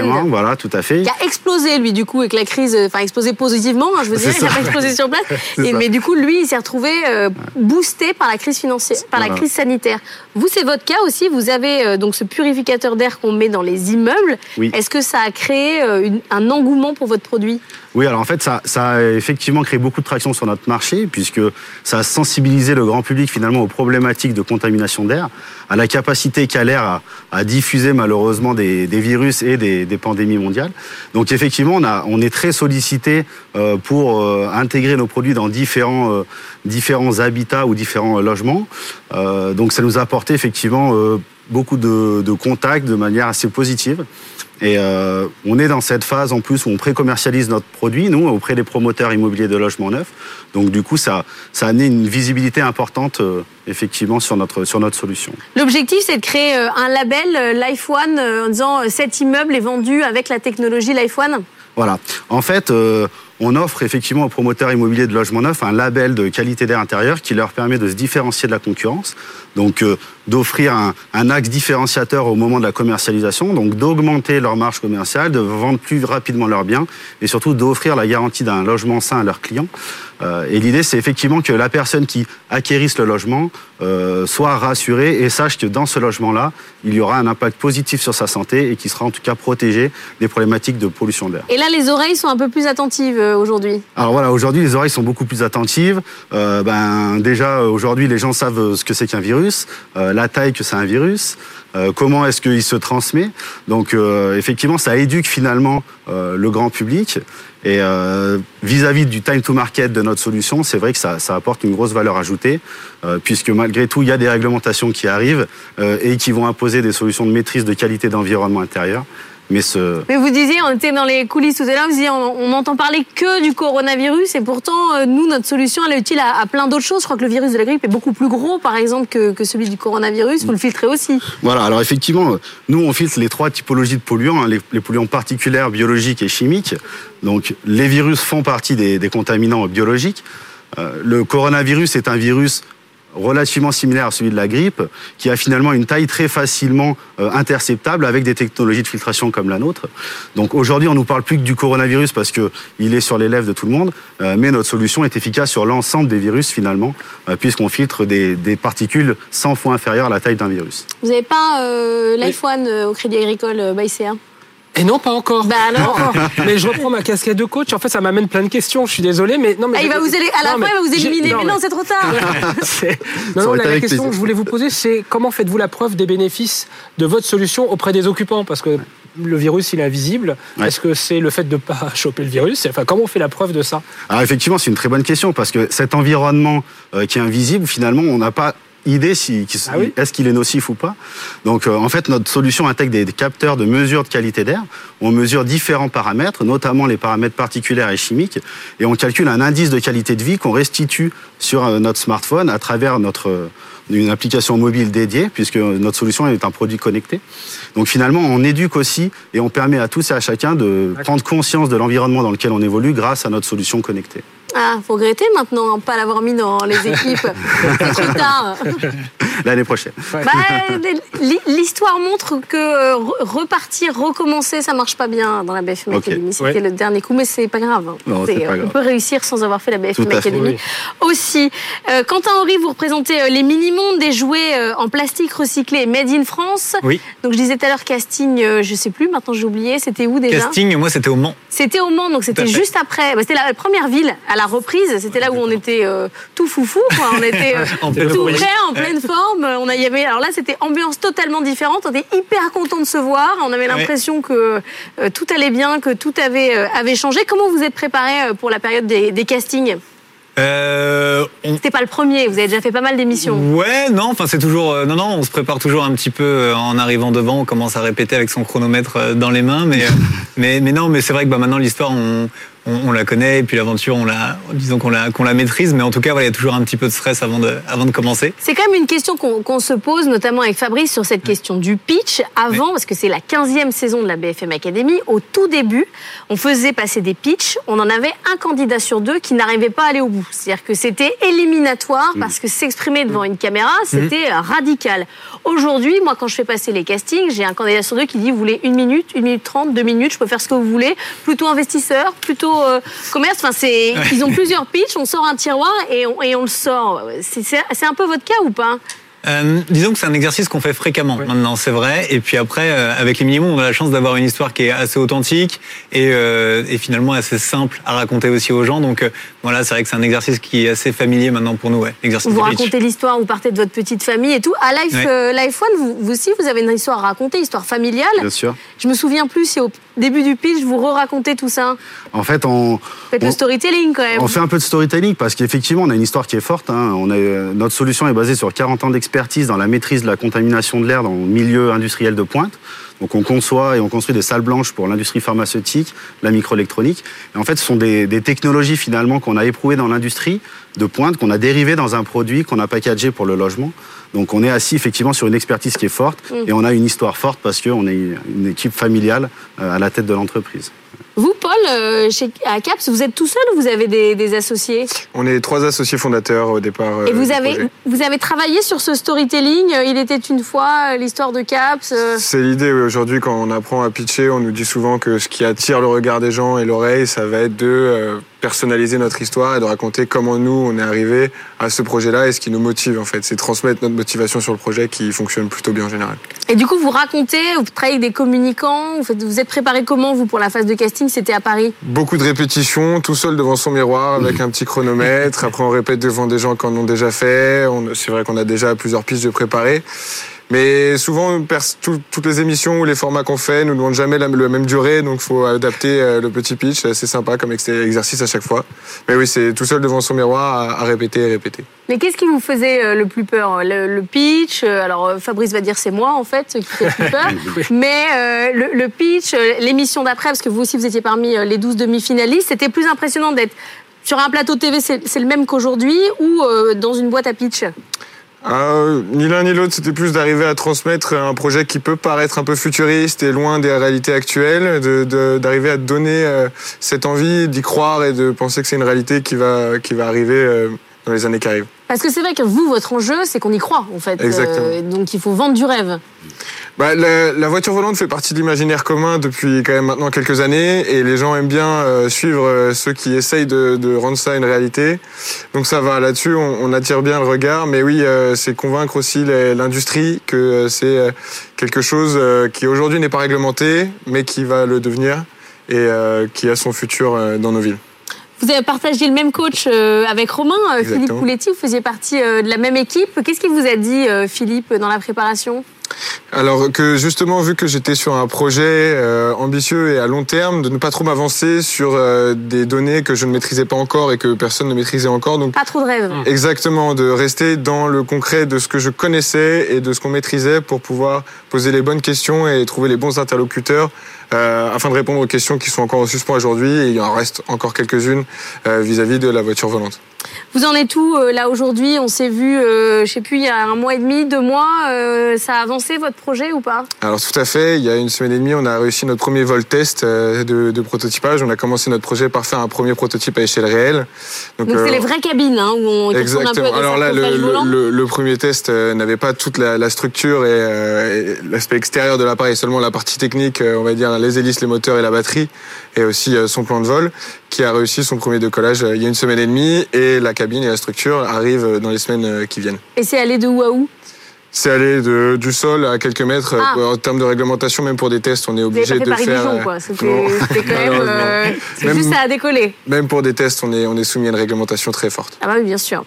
mains. Voilà, tout à fait. Qui a explosé, lui, du coup, avec la crise, enfin, explosé positivement, hein, je veux dire, il n'a pas explosé sur place. Et, mais du coup, lui, il s'est retrouvé euh, boosté par la crise financière, par voilà. la crise sanitaire. Vous, c'est votre cas aussi. Vous avez euh, donc ce purificateur d'air qu'on met dans les immeubles. Oui. Est-ce que ça a créé euh, une, un engouement pour votre produit? Oui, alors en fait, ça, ça, a effectivement créé beaucoup de traction sur notre marché, puisque ça a sensibilisé le grand public finalement aux problématiques de contamination d'air, à la capacité qu'a l'air à, à, diffuser malheureusement des, des virus et des, pandémies mondiales. Donc effectivement, on, est très sollicité euh, pour euh, intégrer nos produits dans différents, euh, différents habitats ou différents logements. Donc ça nous a apporté effectivement beaucoup de, de contacts de manière assez positive. Et euh, on est dans cette phase en plus où on pré-commercialise notre produit, nous, auprès des promoteurs immobiliers de logements neufs. Donc du coup, ça, ça a amené une visibilité importante, euh, effectivement, sur notre, sur notre solution. L'objectif, c'est de créer euh, un label Life One en disant cet immeuble est vendu avec la technologie Life One? Voilà. En fait, euh, on offre effectivement aux promoteurs immobiliers de logements neufs un label de qualité d'air intérieur qui leur permet de se différencier de la concurrence, donc euh, d'offrir un, un, axe différenciateur au moment de la commercialisation, donc d'augmenter leur marge commerciale, de vendre plus rapidement leurs biens et surtout d'offrir la garantie d'un logement sain à leurs clients. Euh, et l'idée, c'est effectivement que la personne qui acquérisse le logement euh, soit rassurée et sache que dans ce logement-là, il y aura un impact positif sur sa santé et qui sera en tout cas protégé des problématiques de pollution d'air. Et là, les oreilles sont un peu plus attentives euh, aujourd'hui Alors voilà, aujourd'hui, les oreilles sont beaucoup plus attentives. Euh, ben, déjà, aujourd'hui, les gens savent ce que c'est qu'un virus, euh, la taille que c'est un virus. Euh, comment est-ce qu'il se transmet Donc euh, effectivement, ça éduque finalement euh, le grand public. Et vis-à-vis -vis du time to market de notre solution, c'est vrai que ça, apporte une grosse valeur ajoutée, puisque malgré tout, il y a des réglementations qui arrivent et qui vont imposer des solutions de maîtrise de qualité d'environnement intérieur. Mais, ce... mais, vous disiez, on était dans les coulisses tout à l'heure, vous disiez, on n'entend parler que du coronavirus, et pourtant, euh, nous, notre solution, elle est utile à, à plein d'autres choses. Je crois que le virus de la grippe est beaucoup plus gros, par exemple, que, que celui du coronavirus. Vous le filtrez aussi. Voilà, alors effectivement, nous, on filtre les trois typologies de polluants, hein, les, les, polluants particuliers, biologiques et chimiques. Donc, les virus font partie des, des contaminants biologiques. Euh, le coronavirus est un virus relativement similaire à celui de la grippe, qui a finalement une taille très facilement euh, interceptable avec des technologies de filtration comme la nôtre. Donc aujourd'hui, on ne nous parle plus que du coronavirus parce qu'il est sur les lèvres de tout le monde, euh, mais notre solution est efficace sur l'ensemble des virus finalement, euh, puisqu'on filtre des, des, particules 100 fois inférieures à la taille d'un virus. Vous n'avez pas l'iPhone au Crédit Agricole by CA et non, pas encore. Bah alors. mais je reprends ma casquette de coach. En fait, ça m'amène plein de questions. Je suis désolé, mais non. Mais ah, il va vous aller à la fin, il va vous éliminer. Non, mais, mais non, c'est trop tard. non, non, la, la question que je voulais vous poser, c'est comment faites-vous la preuve des bénéfices de votre solution auprès des occupants? Parce que le virus, il est invisible. Ouais. Est-ce que c'est le fait de ne pas choper le virus? Enfin, comment on fait la preuve de ça? Alors effectivement, c'est une très bonne question parce que cet environnement euh, qui est invisible, finalement, on n'a pas idée si, ah oui est-ce qu'il est nocif ou pas. Donc euh, en fait notre solution intègre des, des capteurs de mesure de qualité d'air. On mesure différents paramètres, notamment les paramètres particuliers et chimiques, et on calcule un indice de qualité de vie qu'on restitue sur euh, notre smartphone à travers notre euh, une application mobile dédiée, puisque notre solution est un produit connecté. Donc finalement, on éduque aussi et on permet à tous et à chacun de prendre conscience de l'environnement dans lequel on évolue grâce à notre solution connectée. Ah, faut regretter maintenant pas l'avoir mis dans les équipes. C'est trop tard. L'année prochaine. Bah, L'histoire montre que repartir, recommencer, ça marche pas bien dans la BFM okay. Academy. C'était ouais. le dernier coup, mais c'est pas grave. Non, pas grave. On peut réussir sans avoir fait la BFM Academy. Fait, oui. Aussi, euh, Quentin Henry, vous représentez euh, les mini-mondes des jouets euh, en plastique recyclé made in France. Oui. Donc je disais tout à l'heure casting, euh, je sais plus, maintenant j'ai oublié, c'était où déjà? Casting, moi c'était au Mans. C'était au Mans, donc c'était juste après. Bah, c'était la première ville à la reprise, c'était là où on était euh, tout foufou, quoi. on était euh, tout prêt, en pleine forme. On a, y avait, alors là, c'était ambiance totalement différente. On était hyper content de se voir. On avait l'impression que euh, tout allait bien, que tout avait, avait changé. Comment vous êtes préparé pour la période des, des castings euh, on... C'était pas le premier, vous avez déjà fait pas mal d'émissions. Ouais, non, enfin c'est toujours, euh, non, non, on se prépare toujours un petit peu euh, en arrivant devant, on commence à répéter avec son chronomètre dans les mains, mais, mais, mais non, mais c'est vrai que bah, maintenant l'histoire, on, on, la connaît et puis l'aventure, on la, disons qu'on la, qu'on la maîtrise. Mais en tout cas, voilà, il y a toujours un petit peu de stress avant de, avant de commencer. C'est quand même une question qu'on se pose, notamment avec Fabrice, sur cette question du pitch. Avant, parce que c'est la 15e saison de la BFM Academy, au tout début, on faisait passer des pitchs. On en avait un candidat sur deux qui n'arrivait pas à aller au bout. C'est-à-dire que c'était éliminatoire parce que s'exprimer devant une caméra, c'était radical. Aujourd'hui, moi, quand je fais passer les castings, j'ai un candidat sur deux qui dit vous voulez une minute, une minute trente, deux minutes, je peux faire ce que vous voulez. Plutôt investisseur, plutôt euh, commerce. Enfin, c'est, ils ont plusieurs pitchs, on sort un tiroir et on, et on le sort. C'est un peu votre cas ou pas? Euh, disons que c'est un exercice qu'on fait fréquemment maintenant, c'est vrai. Et puis après, euh, avec les minimums, on a la chance d'avoir une histoire qui est assez authentique et, euh, et finalement assez simple à raconter aussi aux gens. Donc euh, voilà, c'est vrai que c'est un exercice qui est assez familier maintenant pour nous. Ouais, vous racontez l'histoire, vous partez de votre petite famille et tout. À Life, Life One, vous, vous, aussi, vous avez une histoire à raconter, histoire familiale. Bien sûr. Je me souviens plus si au début du pitch, vous re-racontez tout ça. En fait, on... Faites le storytelling quand même. On fait un peu de storytelling parce qu'effectivement, on a une histoire qui est forte. Hein. On a, notre solution est basée sur 40 ans d'expertise dans la maîtrise de la contamination de l'air dans le milieu industriel de pointe. Donc on conçoit et on construit des salles blanches pour l'industrie pharmaceutique, la microélectronique. Et en fait, ce sont des, des technologies finalement qu'on a éprouvées dans l'industrie de pointe, qu'on a dérivées dans un produit qu'on a packagé pour le logement. Donc on est assis effectivement sur une expertise qui est forte mm. et on a une histoire forte parce qu'on est une équipe familiale euh, à la tête de l'entreprise. Vous, Paul, euh, chez, à CAPS, vous êtes tout seul ou vous avez des, associés? On est trois associés fondateurs au départ. Euh, Et vous avez, vous avez travaillé sur ce storytelling Il était une fois l'histoire de CAPS C'est l'idée. Aujourd'hui, quand on apprend à pitcher, on nous dit souvent que ce qui attire le regard des gens et l'oreille, ça va être de personnaliser notre histoire et de raconter comment nous, on est arrivé à ce projet-là et ce qui nous motive en fait. C'est transmettre notre motivation sur le projet qui fonctionne plutôt bien en général. Et du coup, vous racontez, vous travaillez avec des communicants, vous êtes préparé comment vous pour la phase de casting C'était à Paris Beaucoup de répétitions, tout seul devant son miroir avec un petit chronomètre. Après, on répète devant des gens qui en ont déjà fait. C'est vrai qu'on a déjà plusieurs pistes de préparer. Mais souvent, toutes les émissions ou les formats qu'on fait nous demandent jamais la, même durée, donc il faut adapter euh, le petit pitch. C'est assez sympa comme exercice à chaque fois. Mais oui, c'est tout seul devant son miroir à, répéter et répéter. Mais qu'est-ce qui vous faisait euh, le plus peur? Le, pitch euh, Alors Fabrice va dire c'est moi en fait qui fait le plus peur. Mais le, pitch, l'émission d'après, parce que vous aussi vous étiez parmi les 12 demi-finalistes, c'était plus impressionnant d'être sur un plateau TV, c'est le même qu'aujourd'hui, ou dans une boîte à pitch? Euh, ni l'un ni l'autre, c'était plus d'arriver à transmettre un projet qui peut paraître un peu futuriste et loin des réalités actuelles, d'arriver à donner euh, cette envie d'y croire et de penser que c'est une réalité qui va, qui va arriver euh, dans les années qui arrivent. Parce que c'est vrai que vous, votre enjeu, c'est qu'on y croit, en fait. Exactement. donc il faut vendre du rêve. Bah, la, voiture volante fait partie de l'imaginaire commun depuis quand même maintenant quelques années et les gens aiment bien euh, suivre euh, ceux qui essayent de, de, rendre ça une réalité. Donc ça va là-dessus, on, on, attire bien le regard, mais oui, euh, c'est convaincre aussi l'industrie que c'est quelque chose qui aujourd'hui n'est pas réglementé, mais qui va le devenir et qui a son futur dans nos villes. Vous avez partagé le même coach avec Romain, Philippe Pouletti, vous faisiez partie de la même équipe. Qu'est-ce qu'il vous a dit, Philippe, dans la préparation? Alors que justement, vu que j'étais sur un projet euh, ambitieux et à long terme, de ne pas trop m'avancer sur euh, des données que je ne maîtrisais pas encore et que personne ne maîtrisait encore. Donc pas trop de rêves. Exactement, de rester dans le concret de ce que je connaissais et de ce qu'on maîtrisait pour pouvoir poser les bonnes questions et trouver les bons interlocuteurs euh, afin de répondre aux questions qui sont encore en suspens aujourd'hui. Et il en reste encore quelques-unes vis-à-vis de la voiture volante. Vous en êtes où là aujourd'hui? On s'est vu, je sais plus, il y a un mois et demi, deux mois. ça a avancé votre projet ou pas? Alors tout à fait. Il y a une semaine et demie, on a réussi notre premier vol test euh, de, prototypage. On a commencé notre projet par faire un premier prototype à échelle réelle. Donc c'est euh, les vraies cabines hein, où on Exactement. Un peu Alors là, le, premier test euh, n'avait pas toute la, structure et, l'aspect extérieur de l'appareil, seulement la partie technique, on va dire les hélices, les moteurs et la batterie, et aussi son plan de vol, qui a réussi son premier décollage il y a une semaine et demie. Et la cabine et la structure arrivent dans les semaines qui viennent. Et c'est allé de où à où? C'est aller de, du sol à quelques mètres. Ah. En termes de réglementation, même pour des tests, on est obligé de Paris faire. Dijon, quoi. C'était quand même. Euh, juste à décoller. Même pour des tests, on est, on est soumis à une réglementation très forte. Ah bah oui, bien sûr.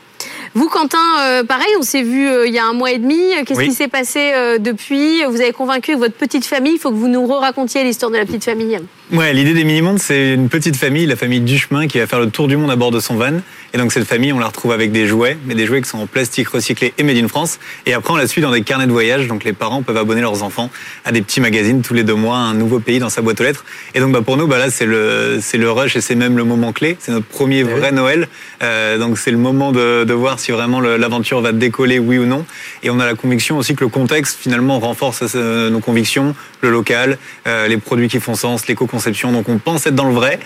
Vous, Quentin, euh, pareil, on s'est vu euh, il y a un mois et demi. Qu'est-ce qui s'est passé depuis? Vous avez convaincu votre petite famille. Il faut que vous nous racontiez l'histoire de la petite famille. Ouais, l'idée des mini-mondes, c'est une petite famille, la famille Duchemin, qui va faire le tour du monde à bord de son van. Et donc cette famille, on la retrouve avec des jouets, mais des jouets qui sont en plastique recyclé et made in France. Et après, on la suit dans des carnets de voyage. Donc les parents peuvent abonner leurs enfants à des petits magazines tous les deux mois, un nouveau pays dans sa boîte aux lettres. Et donc bah, pour nous, bah, là, c'est le, c'est le rush et c'est même le moment clé. C'est notre premier vrai Noël. Euh, donc c'est le moment de, de voir si vraiment l'aventure va décoller, oui ou non. Et on a la conviction aussi que le contexte, finalement, renforce euh, nos convictions, local, euh, les produits qui font sens, l'éco-conception. Donc on pense être dans le vrai.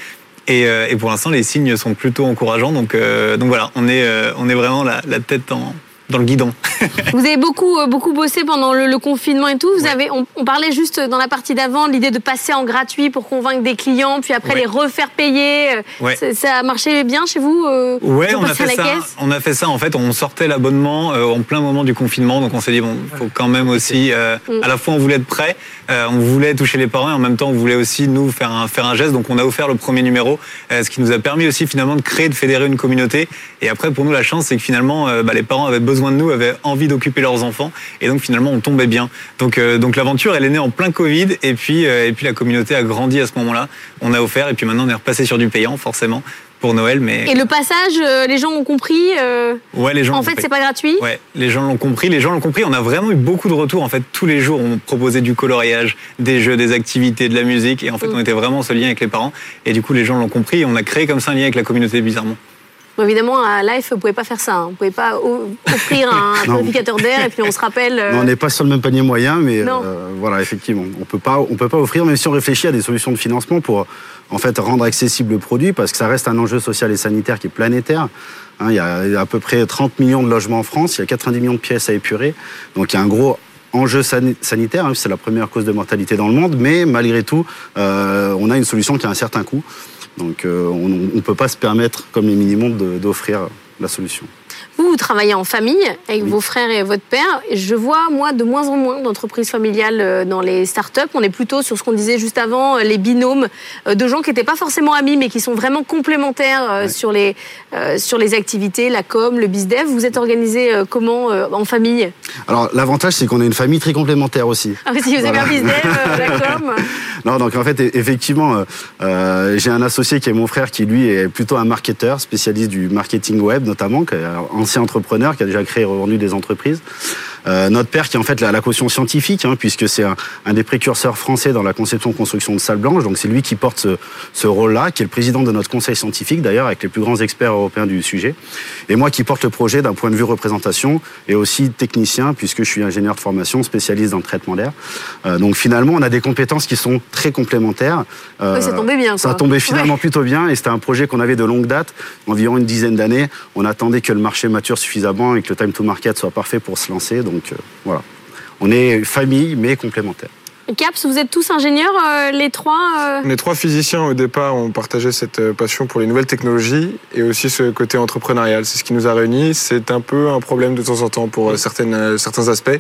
Et, euh, pour l'instant, les signes sont plutôt encourageants. Donc, euh, voilà, on est, vraiment la tête en- dans le guidon. Vous avez beaucoup, euh, beaucoup bossé pendant le, le confinement et tout. Vous avez, on, on parlait juste dans la partie d'avant l'idée de passer en gratuit pour convaincre des clients, puis après Ouais. les refaire payer. Euh, Ouais. ça- Ça a marché bien chez vous euh, Ouais, on a fait ça. On a fait ça. En fait, on sortait l'abonnement euh, en plein moment du confinement, donc on s'est dit bon, faut quand même aussi. euh, Mm. À la fois, on voulait être prêt, on voulait toucher les parents, et en même temps, on voulait aussi nous faire un faire un geste. Donc, on a offert le premier numéro, ce qui nous a permis aussi finalement de créer, de fédérer une communauté. Et après, pour nous, la chance, c'est que finalement, bah, les parents avaient besoin de nous, avaient envie d'occuper leurs enfants, et donc finalement, on tombait bien. Donc, euh, donc l'aventure, elle est née en plein Covid, et puis euh, et puis la communauté a grandi à ce moment-là. On a offert, et puis maintenant, on est repassé sur du payant, forcément, pour Noël, mais Et le passage, euh, les gens ont compris. euh, Ouais, les gens En fait, c'est pas gratuit? Ouais, les gens l'ont compris. Les gens l'ont compris. On a vraiment eu beaucoup de retours. En fait, tous les jours, on proposait du coloriage, des jeux, des activités, de la musique. Et en fait, Mm. on était vraiment ce lien avec les parents. Et du coup, les gens l'ont compris. Et on a créé comme ça un lien avec la communauté, bizarrement. Bon, évidemment, à Life, vous pouvez pas faire ça. hein. Vous pouvez pas offrir un purificateur d'air et puis on se rappelle. euh, Non, on n'est pas sur le même panier moyen, mais euh, voilà, effectivement, on peut pas, on peut pas offrir, même si on réfléchit à des solutions de financement pour en fait rendre accessible le produit, parce que ça reste un enjeu social et sanitaire qui est planétaire. Hein, il y a à peu près 30 millions de logements en France, il y a 90 millions de pièces à épurer, donc il y a un gros enjeu sani- sanitaire, hein, c'est la première cause de mortalité dans le monde, mais malgré tout, euh, on a une solution qui a un certain coût, donc euh, on ne peut pas se permettre, comme les minimums, de- d'offrir la solution. Vous, vous travaillez en famille avec vos frères et votre père. Je vois, moi, de moins en moins d'entreprises familiales euh, dans les startups. On est plutôt sur ce qu'on disait juste avant, euh, les binômes euh, de gens qui n'étaient pas forcément amis, mais qui sont vraiment complémentaires sur, les, euh, sur les activités, la com, le bizdev. Vous êtes organisé comment euh, en famille? Alors l'avantage, c'est qu'on est une famille très complémentaire aussi. Ah si vous avez Voilà. un bizdev, euh, la com. Non, donc en fait, e- effectivement, j'ai un associé qui est mon frère, qui lui est plutôt un marketeur, spécialiste du marketing web notamment, qui est un ancien entrepreneur, qui a déjà créé et revendu des entreprises. Euh, notre père qui est en fait la, la caution scientifique, hein, puisque c'est un, un des précurseurs français dans la conception-construction de salles blanches. Donc c'est lui qui porte ce, ce rôle-là, qui est le président de notre conseil scientifique d'ailleurs, avec les plus grands experts européens du sujet. Et moi qui porte le projet d'un point de vue représentation et aussi technicien, puisque je suis ingénieur de formation, spécialiste dans le traitement d'air. Euh, donc finalement, on a des compétences qui sont très complémentaires. Euh, ça tombait bien, Ça tombait finalement Ouais. plutôt bien et c'était un projet qu'on avait de longue date, environ une dizaine d'années. On attendait que le marché mature suffisamment et que le time to market soit parfait pour se lancer. Donc euh, voilà. On est famille mais complémentaire. Caps, vous êtes tous ingénieurs, euh, les trois euh, Les trois physiciens, au départ, ont partagé cette passion pour les nouvelles technologies et aussi ce côté entrepreneurial. C'est ce qui nous a réunis. C'est un peu un problème de temps en temps pour certaines, certains aspects,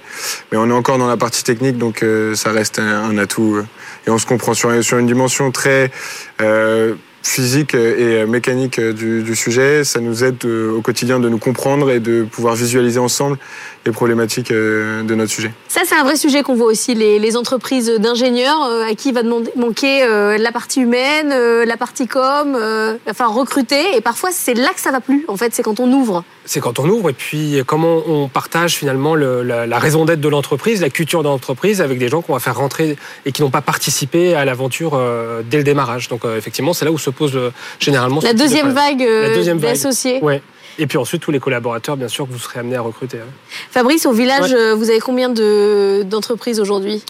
mais on est encore dans la partie technique, donc euh, ça reste un, un atout. Et on se comprend sur, sur une dimension très euh, physique et mécanique du, du sujet. Ça nous aide euh, au quotidien de nous comprendre et de pouvoir visualiser ensemble les problématiques euh, de notre sujet. Ça, c'est un vrai sujet qu'on voit aussi, les, les entreprises d'ingénieurs euh, à qui va demander, manquer euh, la partie humaine, euh, la partie com, euh, enfin recruter. Et parfois, c'est là que ça va plus, en fait, c'est quand on ouvre. c'est quand on ouvre et puis comment on partage finalement le- la, la raison d'être de l'entreprise, la culture de l'entreprise avec des gens qu'on va faire rentrer et qui n'ont pas participé à l'aventure euh, dès le démarrage. Donc euh, effectivement, c'est là où se pose euh, généralement La de deuxième vague euh, La deuxième vague. d'associés. Ouais. Et puis ensuite tous les collaborateurs, bien sûr, que vous serez amenés à recruter. hein. Fabrice, au village, Ouais. euh, vous avez combien de- d'entreprises aujourd'hui?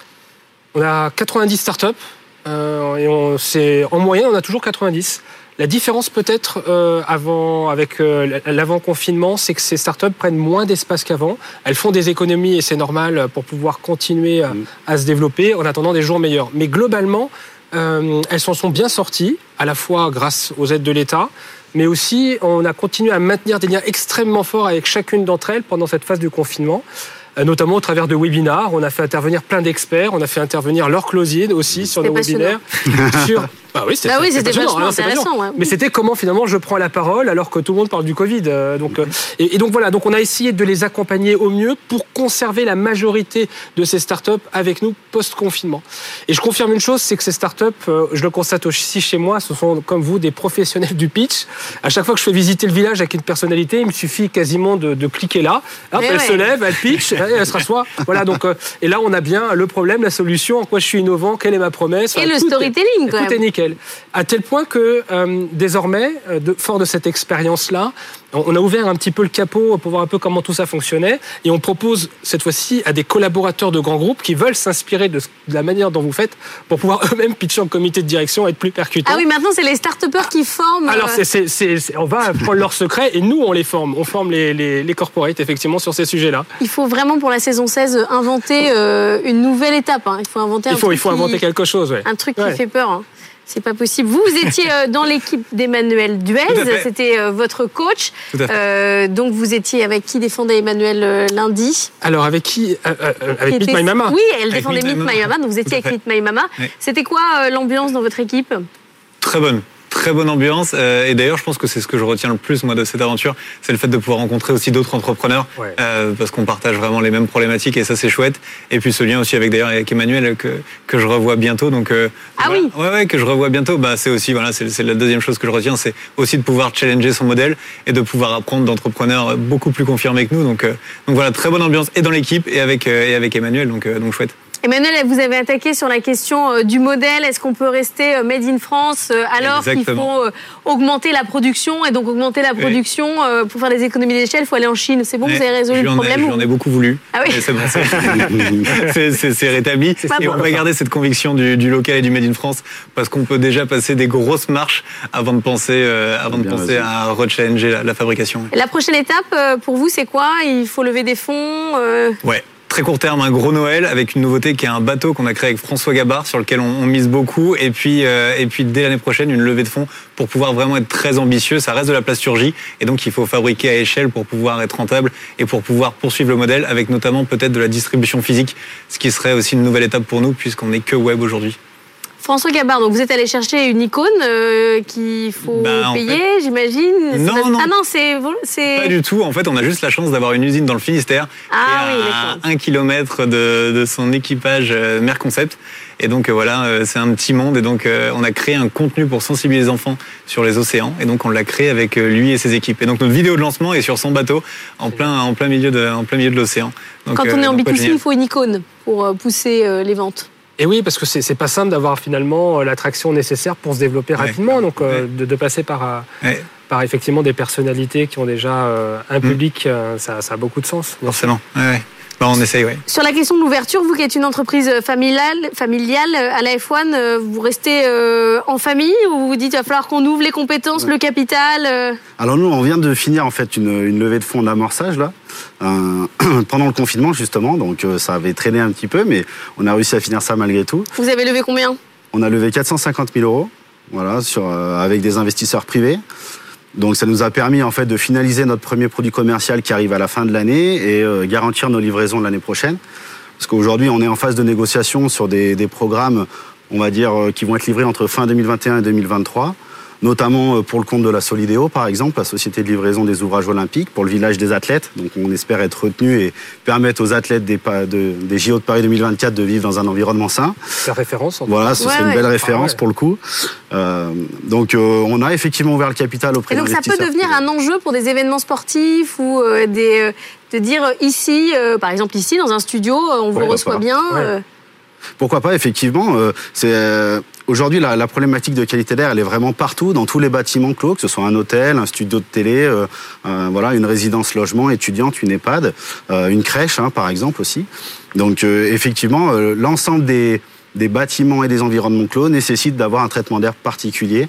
On a 90 startups euh, et on, c'est, en moyenne, on a toujours 90. La différence peut-être euh, avant, avec euh, l'avant-confinement, c'est que ces startups prennent moins d'espace qu'avant. Elles font des économies et c'est normal pour pouvoir continuer à, à se développer en attendant des jours meilleurs. Mais globalement, euh, elles s'en sont bien sorties, à la fois grâce aux aides de l'État, mais aussi on a continué à maintenir des liens extrêmement forts avec chacune d'entre elles pendant cette phase du confinement euh, notamment au travers de webinars. On a fait intervenir plein d'experts, on a fait intervenir Laure Closier aussi sur nos webinaires, sur Ah oui, c'était Bah oui, c'était passionnant, vachement hein, intéressant, ouais. Mais c'était comment finalement je prends la parole alors que tout le monde parle du Covid. euh, donc, euh, et, et donc voilà, donc on a essayé de les accompagner au mieux pour conserver la majorité de ces startups avec nous post-confinement. Et je confirme une chose, c'est que ces startups, euh, je le constate aussi chez moi, ce sont comme vous des professionnels du pitch. À chaque fois que je fais visiter le village avec une personnalité, il me suffit quasiment de, de cliquer là. Hop, Mais elle ouais. se lève, elle pitch, elle, se rassoit. Voilà, donc, et là on a bien le problème, la solution, en quoi je suis innovant, quelle est ma promesse? Et Enfin, le tout storytelling, quand tout même. est nickel. À tel point que euh, désormais, euh, de, fort de cette expérience-là, on on a ouvert un petit peu le capot pour voir un peu comment tout ça fonctionnait. Et on propose cette fois-ci à des collaborateurs de grands groupes qui veulent s'inspirer de, la manière dont vous faites pour pouvoir eux-mêmes pitcher en comité de direction et être plus percutants. Ah oui, maintenant, c'est les start-upers qui forment. Alors, euh, on va prendre leurs secrets et nous, on les forme. On forme les, les, les corporates, effectivement, sur ces sujets-là. Il faut vraiment, pour la saison 16, inventer euh, une nouvelle étape. hein. Il faut inventer un Il faut, truc il faut qui- inventer quelque chose, ouais. Un truc Ouais. qui fait peur. hein. C'est pas possible. Vous, vous étiez euh, dans l'équipe d'Emmanuel Duez. C'était euh, votre coach. Euh, donc, vous étiez avec qui défendait Emmanuel lundi? Alors, avec qui euh, Avec Meet était- My Mama. Oui, elle défendait Meet My Mama. Donc, vous étiez avec. Meet My Mama. Oui. C'était quoi l'ambiance dans votre équipe? Très bonne. Très bonne ambiance. Euh, et d'ailleurs, je pense que c'est ce que je retiens le plus, moi, de cette aventure. C'est le fait de pouvoir rencontrer aussi d'autres entrepreneurs. Ouais. euh, parce qu'on partage vraiment les mêmes problématiques et ça, c'est chouette. Et puis ce lien aussi avec, d'ailleurs, avec Emmanuel que, que je revois bientôt. Donc, euh, Ah voilà. oui. Ouais, ouais, que je revois bientôt. Bah, c'est aussi, voilà, c'est c'est la deuxième chose que je retiens. C'est aussi de pouvoir challenger son modèle et de pouvoir apprendre d'entrepreneurs beaucoup plus confirmés que nous. Donc, euh, donc voilà, très bonne ambiance et dans l'équipe et avec, euh, et avec Emmanuel. Donc, euh, donc chouette. Emmanuel, vous avez attaqué sur la question euh, du modèle. Est-ce qu'on peut rester euh, made in France euh, alors qu'il faut augmenter la production Et donc augmenter la production pour faire des économies d'échelle, il faut aller en Chine. C'est bon, vous avez résolu le problème Je lui en ai beaucoup voulu. Ah oui. C'est bon, rétabli. Et bon. on va garder cette conviction du, du local et du Made in France parce qu'on peut déjà passer des grosses marches avant de penser, euh, avant de penser à rechallenger la, la fabrication. La prochaine étape pour vous, c'est quoi? Il faut lever des fonds euh, Ouais. Très court terme, un gros Noël avec une nouveauté qui est un bateau qu'on a créé avec François Gabard sur lequel on, mise beaucoup et puis euh, et puis dès l'année prochaine une levée de fonds pour pouvoir vraiment être très ambitieux. Ça reste de la plasturgie et donc il faut fabriquer à échelle pour pouvoir être rentable et pour pouvoir poursuivre le modèle avec notamment peut-être de la distribution physique, ce qui serait aussi une nouvelle étape pour nous puisqu'on n'est que web aujourd'hui. François Gabard, donc vous êtes allé chercher une icône euh, qu'il faut Bah, payer, fait- j'imagine Non, pas- non. Ah non, c'est. Pas du tout. En fait, on a juste la chance d'avoir une usine dans le Finistère Ah oui, à un kilomètre de, de son équipage euh, Merconcept. Et donc euh, voilà, euh, c'est un petit monde. Et donc euh, on a créé un contenu pour sensibiliser les enfants sur les océans. Et donc on l'a créé avec lui et ses équipes. Et donc notre vidéo de lancement est sur son bateau en plein, en plein milieu de, en plein milieu de l'océan. Quand on est en donc, ouais, B2C, génial. il faut une icône pour pousser les ventes. Et oui, parce que c'est pas simple d'avoir finalement euh, l'attraction nécessaire pour se développer Ouais. rapidement. Donc, euh, Ouais. de, de passer par, euh, par effectivement des personnalités qui ont déjà euh, un Mm. public, euh, ça, ça a beaucoup de sens. forcément. Ouais, ouais. On essaye, ouais. Sur la question de l'ouverture, vous qui êtes une entreprise familiale, familiale à la F1, euh, vous restez euh, en famille ou vous vous dites il va falloir qu'on ouvre les compétences, le capital euh, Alors nous, on vient de finir en fait une, une levée de fonds d'amorçage là, euh, pendant le confinement justement, donc euh, ça avait traîné un petit peu, mais on a réussi à finir ça malgré tout. Vous avez levé combien? On a levé 450 000 euros, voilà, sur, euh, avec des investisseurs privés. Donc ça nous a permis en fait de finaliser notre premier produit commercial qui arrive à la fin de l'année et euh, garantir nos livraisons l'année prochaine. Parce qu'aujourd'hui, on est en phase de négociation sur des, des programmes, on va dire, euh, qui vont être livrés entre fin 2021 et 2023 notamment euh, pour le compte de la Solidéo, par exemple, la société de livraison des ouvrages olympiques, pour le village des athlètes. Donc on espère être retenu et permettre aux athlètes des, de- des JO de Paris 2024 de vivre dans un environnement sain. C'est référence. en tout Voilà, ce Ouais, serait une ouais. belle référence Ah ouais. pour le coup. Euh, donc euh, on a effectivement ouvert le capital auprès Et donc ça peut devenir un enjeu pour des événements sportifs ou euh, des, euh, de dire ici, euh, par exemple ici dans un studio, on vous Ouais, reçoit bien. Pourquoi pas, effectivement. euh, euh, Aujourd'hui, la, problématique de qualité d'air, elle est vraiment partout, dans tous les bâtiments clos, que ce soit un hôtel, un studio de télé, euh, voilà, une résidence logement étudiante, une EHPAD, une crèche, hein, par exemple aussi. Donc, effectivement, l'ensemble des, bâtiments et des environnements clos nécessitent d'avoir un traitement d'air particulier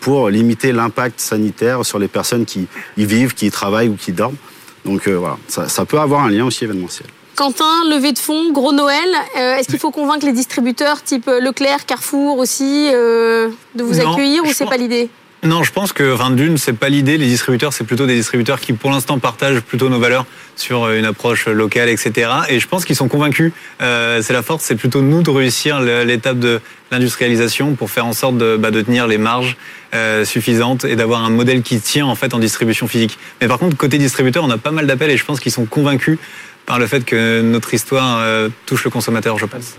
pour limiter l'impact sanitaire sur les personnes qui y vivent, qui y travaillent ou qui dorment. Donc voilà, ça, ça peut avoir un lien aussi événementiel. Quentin, levée de fonds, gros Noël. euh, Est-ce qu'il faut convaincre les distributeurs type euh, Leclerc, Carrefour aussi euh, de vous Non, accueillir ou c'est pas l'idée? Non, je pense que, enfin, d'une, c'est pas l'idée. Les distributeurs, c'est plutôt des distributeurs qui, pour l'instant, partagent plutôt nos valeurs sur une approche locale, etc. Et je pense qu'ils sont convaincus. Euh, c'est la force, c'est plutôt nous de réussir l'étape de l'industrialisation pour faire en sorte de, bah, de tenir les marges euh, suffisantes et d'avoir un modèle qui tient en fait en distribution physique. Mais par contre, côté distributeur, on a pas mal d'appels et je pense qu'ils sont convaincus par le fait que notre histoire euh, touche le consommateur, je pense.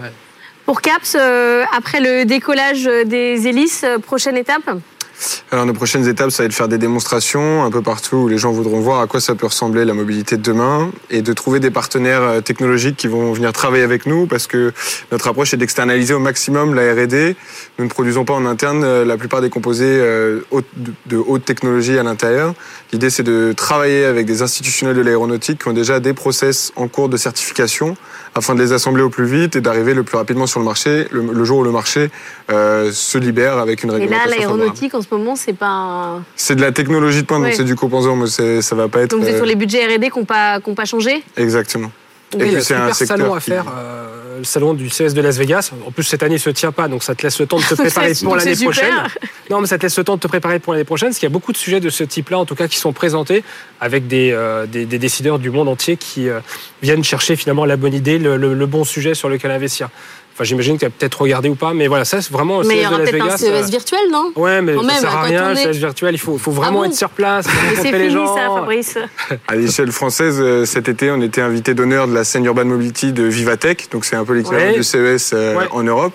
Pour CAPS, euh, après le décollage des hélices, euh, prochaine étape? Alors nos prochaines étapes, ça va être de faire des démonstrations un peu partout où les gens voudront voir à quoi ça peut ressembler la mobilité de demain et de trouver des partenaires euh, technologiques qui vont venir travailler avec nous parce que notre approche est d'externaliser au maximum la R&D. Nous ne produisons pas en interne euh, la plupart des composés euh, de haute technologie à l'intérieur. L'idée c'est de travailler avec des institutionnels de l'aéronautique qui ont déjà des process en cours de certification afin de les assembler au plus vite et d'arriver le plus rapidement sur le marché le, jour où le marché se libère avec une réglementation. Et là, l'aéronautique en ce moment, c'est pas. C'est de la technologie de pointe, donc c'est du composant, mais ça va pas être. Donc vous êtes sur les budgets R&D qui n'ont pas, pas changé? Exactement. Donc, et puis c'est un salon à faire, euh, le salon du CS de Las Vegas. En plus, cette année, il se tient pas, donc ça te laisse le temps de te préparer pour l'année prochaine. Non, mais ça te laisse le temps de te préparer pour l'année prochaine, parce qu'il y a beaucoup de sujets de ce type-là, en tout cas, qui sont présentés avec des, euh, des, décideurs du monde entier qui euh, viennent chercher finalement la bonne idée, le, le bon sujet sur lequel investir. Enfin, j'imagine que tu as peut-être regardé ou pas, mais voilà, ça, c'est vraiment. Mais il y aura peut-être un CES virtuel, non Ouais, mais ça sert à rien, le CES virtuel. Il faut, faut vraiment ah être sur place, rencontrer les gens. ça, Fabrice. À l'échelle française, euh, cet été, on était invité d'honneur de la scène Urban Mobility de Vivatech, donc c'est un peu l'équivalent du CES euh, en Europe.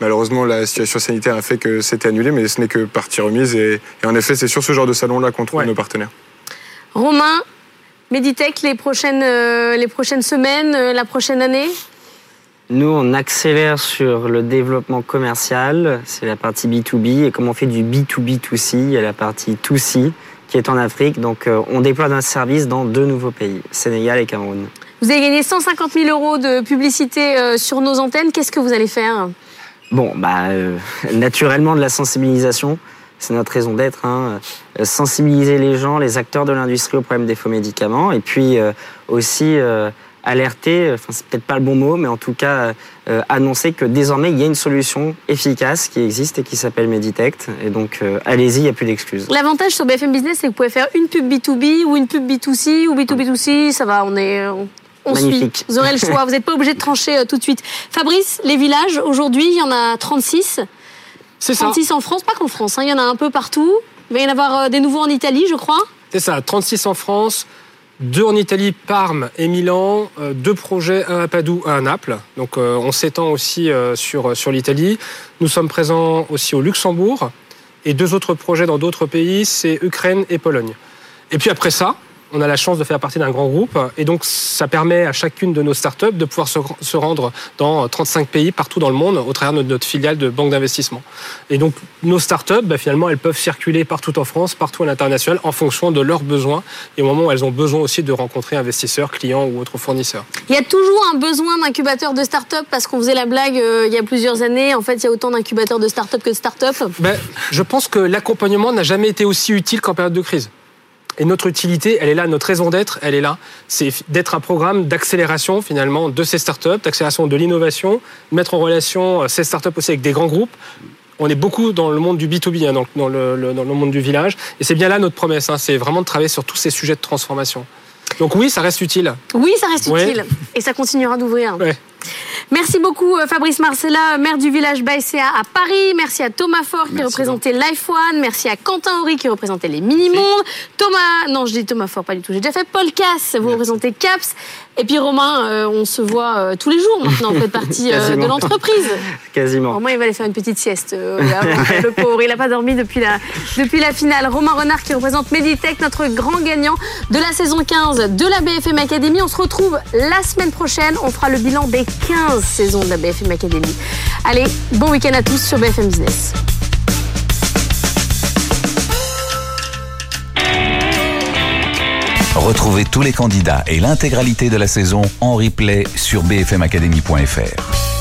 Malheureusement, la situation sanitaire a fait que c'était annulé, mais ce n'est que partie remise. Et, en effet, c'est sur ce genre de salon-là qu'on trouve nos partenaires. Romain, Meditech, les prochaines, euh, les prochaines semaines, la prochaine année? Nous, on accélère sur le développement commercial, c'est la partie B2B, et comme on fait du B2B2C, il y a la partie 2C qui est en Afrique. Donc, euh, on déploie un service dans deux nouveaux pays, Sénégal et Cameroun. Vous avez gagné 150 000 euros de publicité euh, sur nos antennes. Qu'est-ce que vous allez faire? Bon, bah, euh, naturellement de la sensibilisation. C'est notre raison d'être. Hein. Sensibiliser les gens, les acteurs de l'industrie au problème des faux médicaments. Et puis aussi alerter, enfin c'est peut-être pas le bon mot, mais en tout cas euh, annoncer que désormais il y a une solution efficace qui existe et qui s'appelle Meditect. Et donc euh, allez-y, il n'y a plus d'excuses. L'avantage sur BFM Business, c'est que vous pouvez faire une pub B2B ou une pub B2C ou B2B2C, ça va, on est... On, suit. Vous aurez le choix, vous n'êtes pas obligé de trancher euh, tout de suite. Fabrice, les villages, aujourd'hui, il y en a 36. C'est ça. 36 en France, pas qu'en France, hein, il y en a un peu partout. Il va y en avoir des nouveaux en Italie, je crois. C'est ça, 36 en France, deux en Italie, Parme et Milan, euh, deux projets, un à Padoue, un à Naples. Donc euh, on s'étend aussi euh, sur, sur l'Italie. Nous sommes présents aussi au Luxembourg. Et deux autres projets dans d'autres pays, c'est Ukraine et Pologne. Et puis après ça, on a la chance de faire partie d'un grand groupe et donc ça permet à chacune de nos startups de pouvoir se, rendre dans 35 pays partout dans le monde au travers de notre filiale de banque d'investissement. Et donc nos startups, bah, finalement, elles peuvent circuler partout en France, partout à l'international en fonction de leurs besoins et au moment où elles ont besoin aussi de rencontrer investisseurs, clients ou autres fournisseurs. Il y a toujours un besoin d'incubateurs de startups parce qu'on faisait la blague euh, il y a plusieurs années. En fait, il y a autant d'incubateurs de startups que de startups. Ben, je pense que l'accompagnement n'a jamais été aussi utile qu'en période de crise. Et notre utilité, elle est là, notre raison d'être, elle est là. C'est d'être un programme d'accélération finalement de ces startups, d'accélération de l'innovation, mettre en relation euh, ces startups aussi avec des grands groupes. On est beaucoup dans le monde du B2B, hein, dans, le, dans, le, monde du village. Et c'est bien là notre promesse, hein, c'est vraiment de travailler sur tous ces sujets de transformation. Donc oui, ça reste utile. Oui, ça reste utile. Et ça continuera d'ouvrir. Ouais. Merci beaucoup euh, Fabrice Marcella, maire du village Baïséa à Paris. Merci à Thomas Fort qui représentait Life One. Merci à Quentin Horry qui représentait les Mini-Mondes. Thomas, non je dis Thomas Fort, pas du tout. J'ai déjà fait Paul Cass, vous représentez Caps. Et puis Romain, euh, on se voit euh, tous les jours maintenant, vous faites partie de l'entreprise. Quasiment. Moins il va aller faire une petite sieste. le pauvre, il n'a pas dormi depuis la, depuis la finale. Romain Renard qui représente Meditech, notre grand gagnant de la saison 15 de la BFM Academy. On se retrouve la semaine prochaine. On fera le bilan des 15 saisons de la BFM Academy. Allez, bon week-end à tous sur BFM Business. Retrouvez tous les candidats et l'intégralité de la saison en replay sur bfmacademy.fr.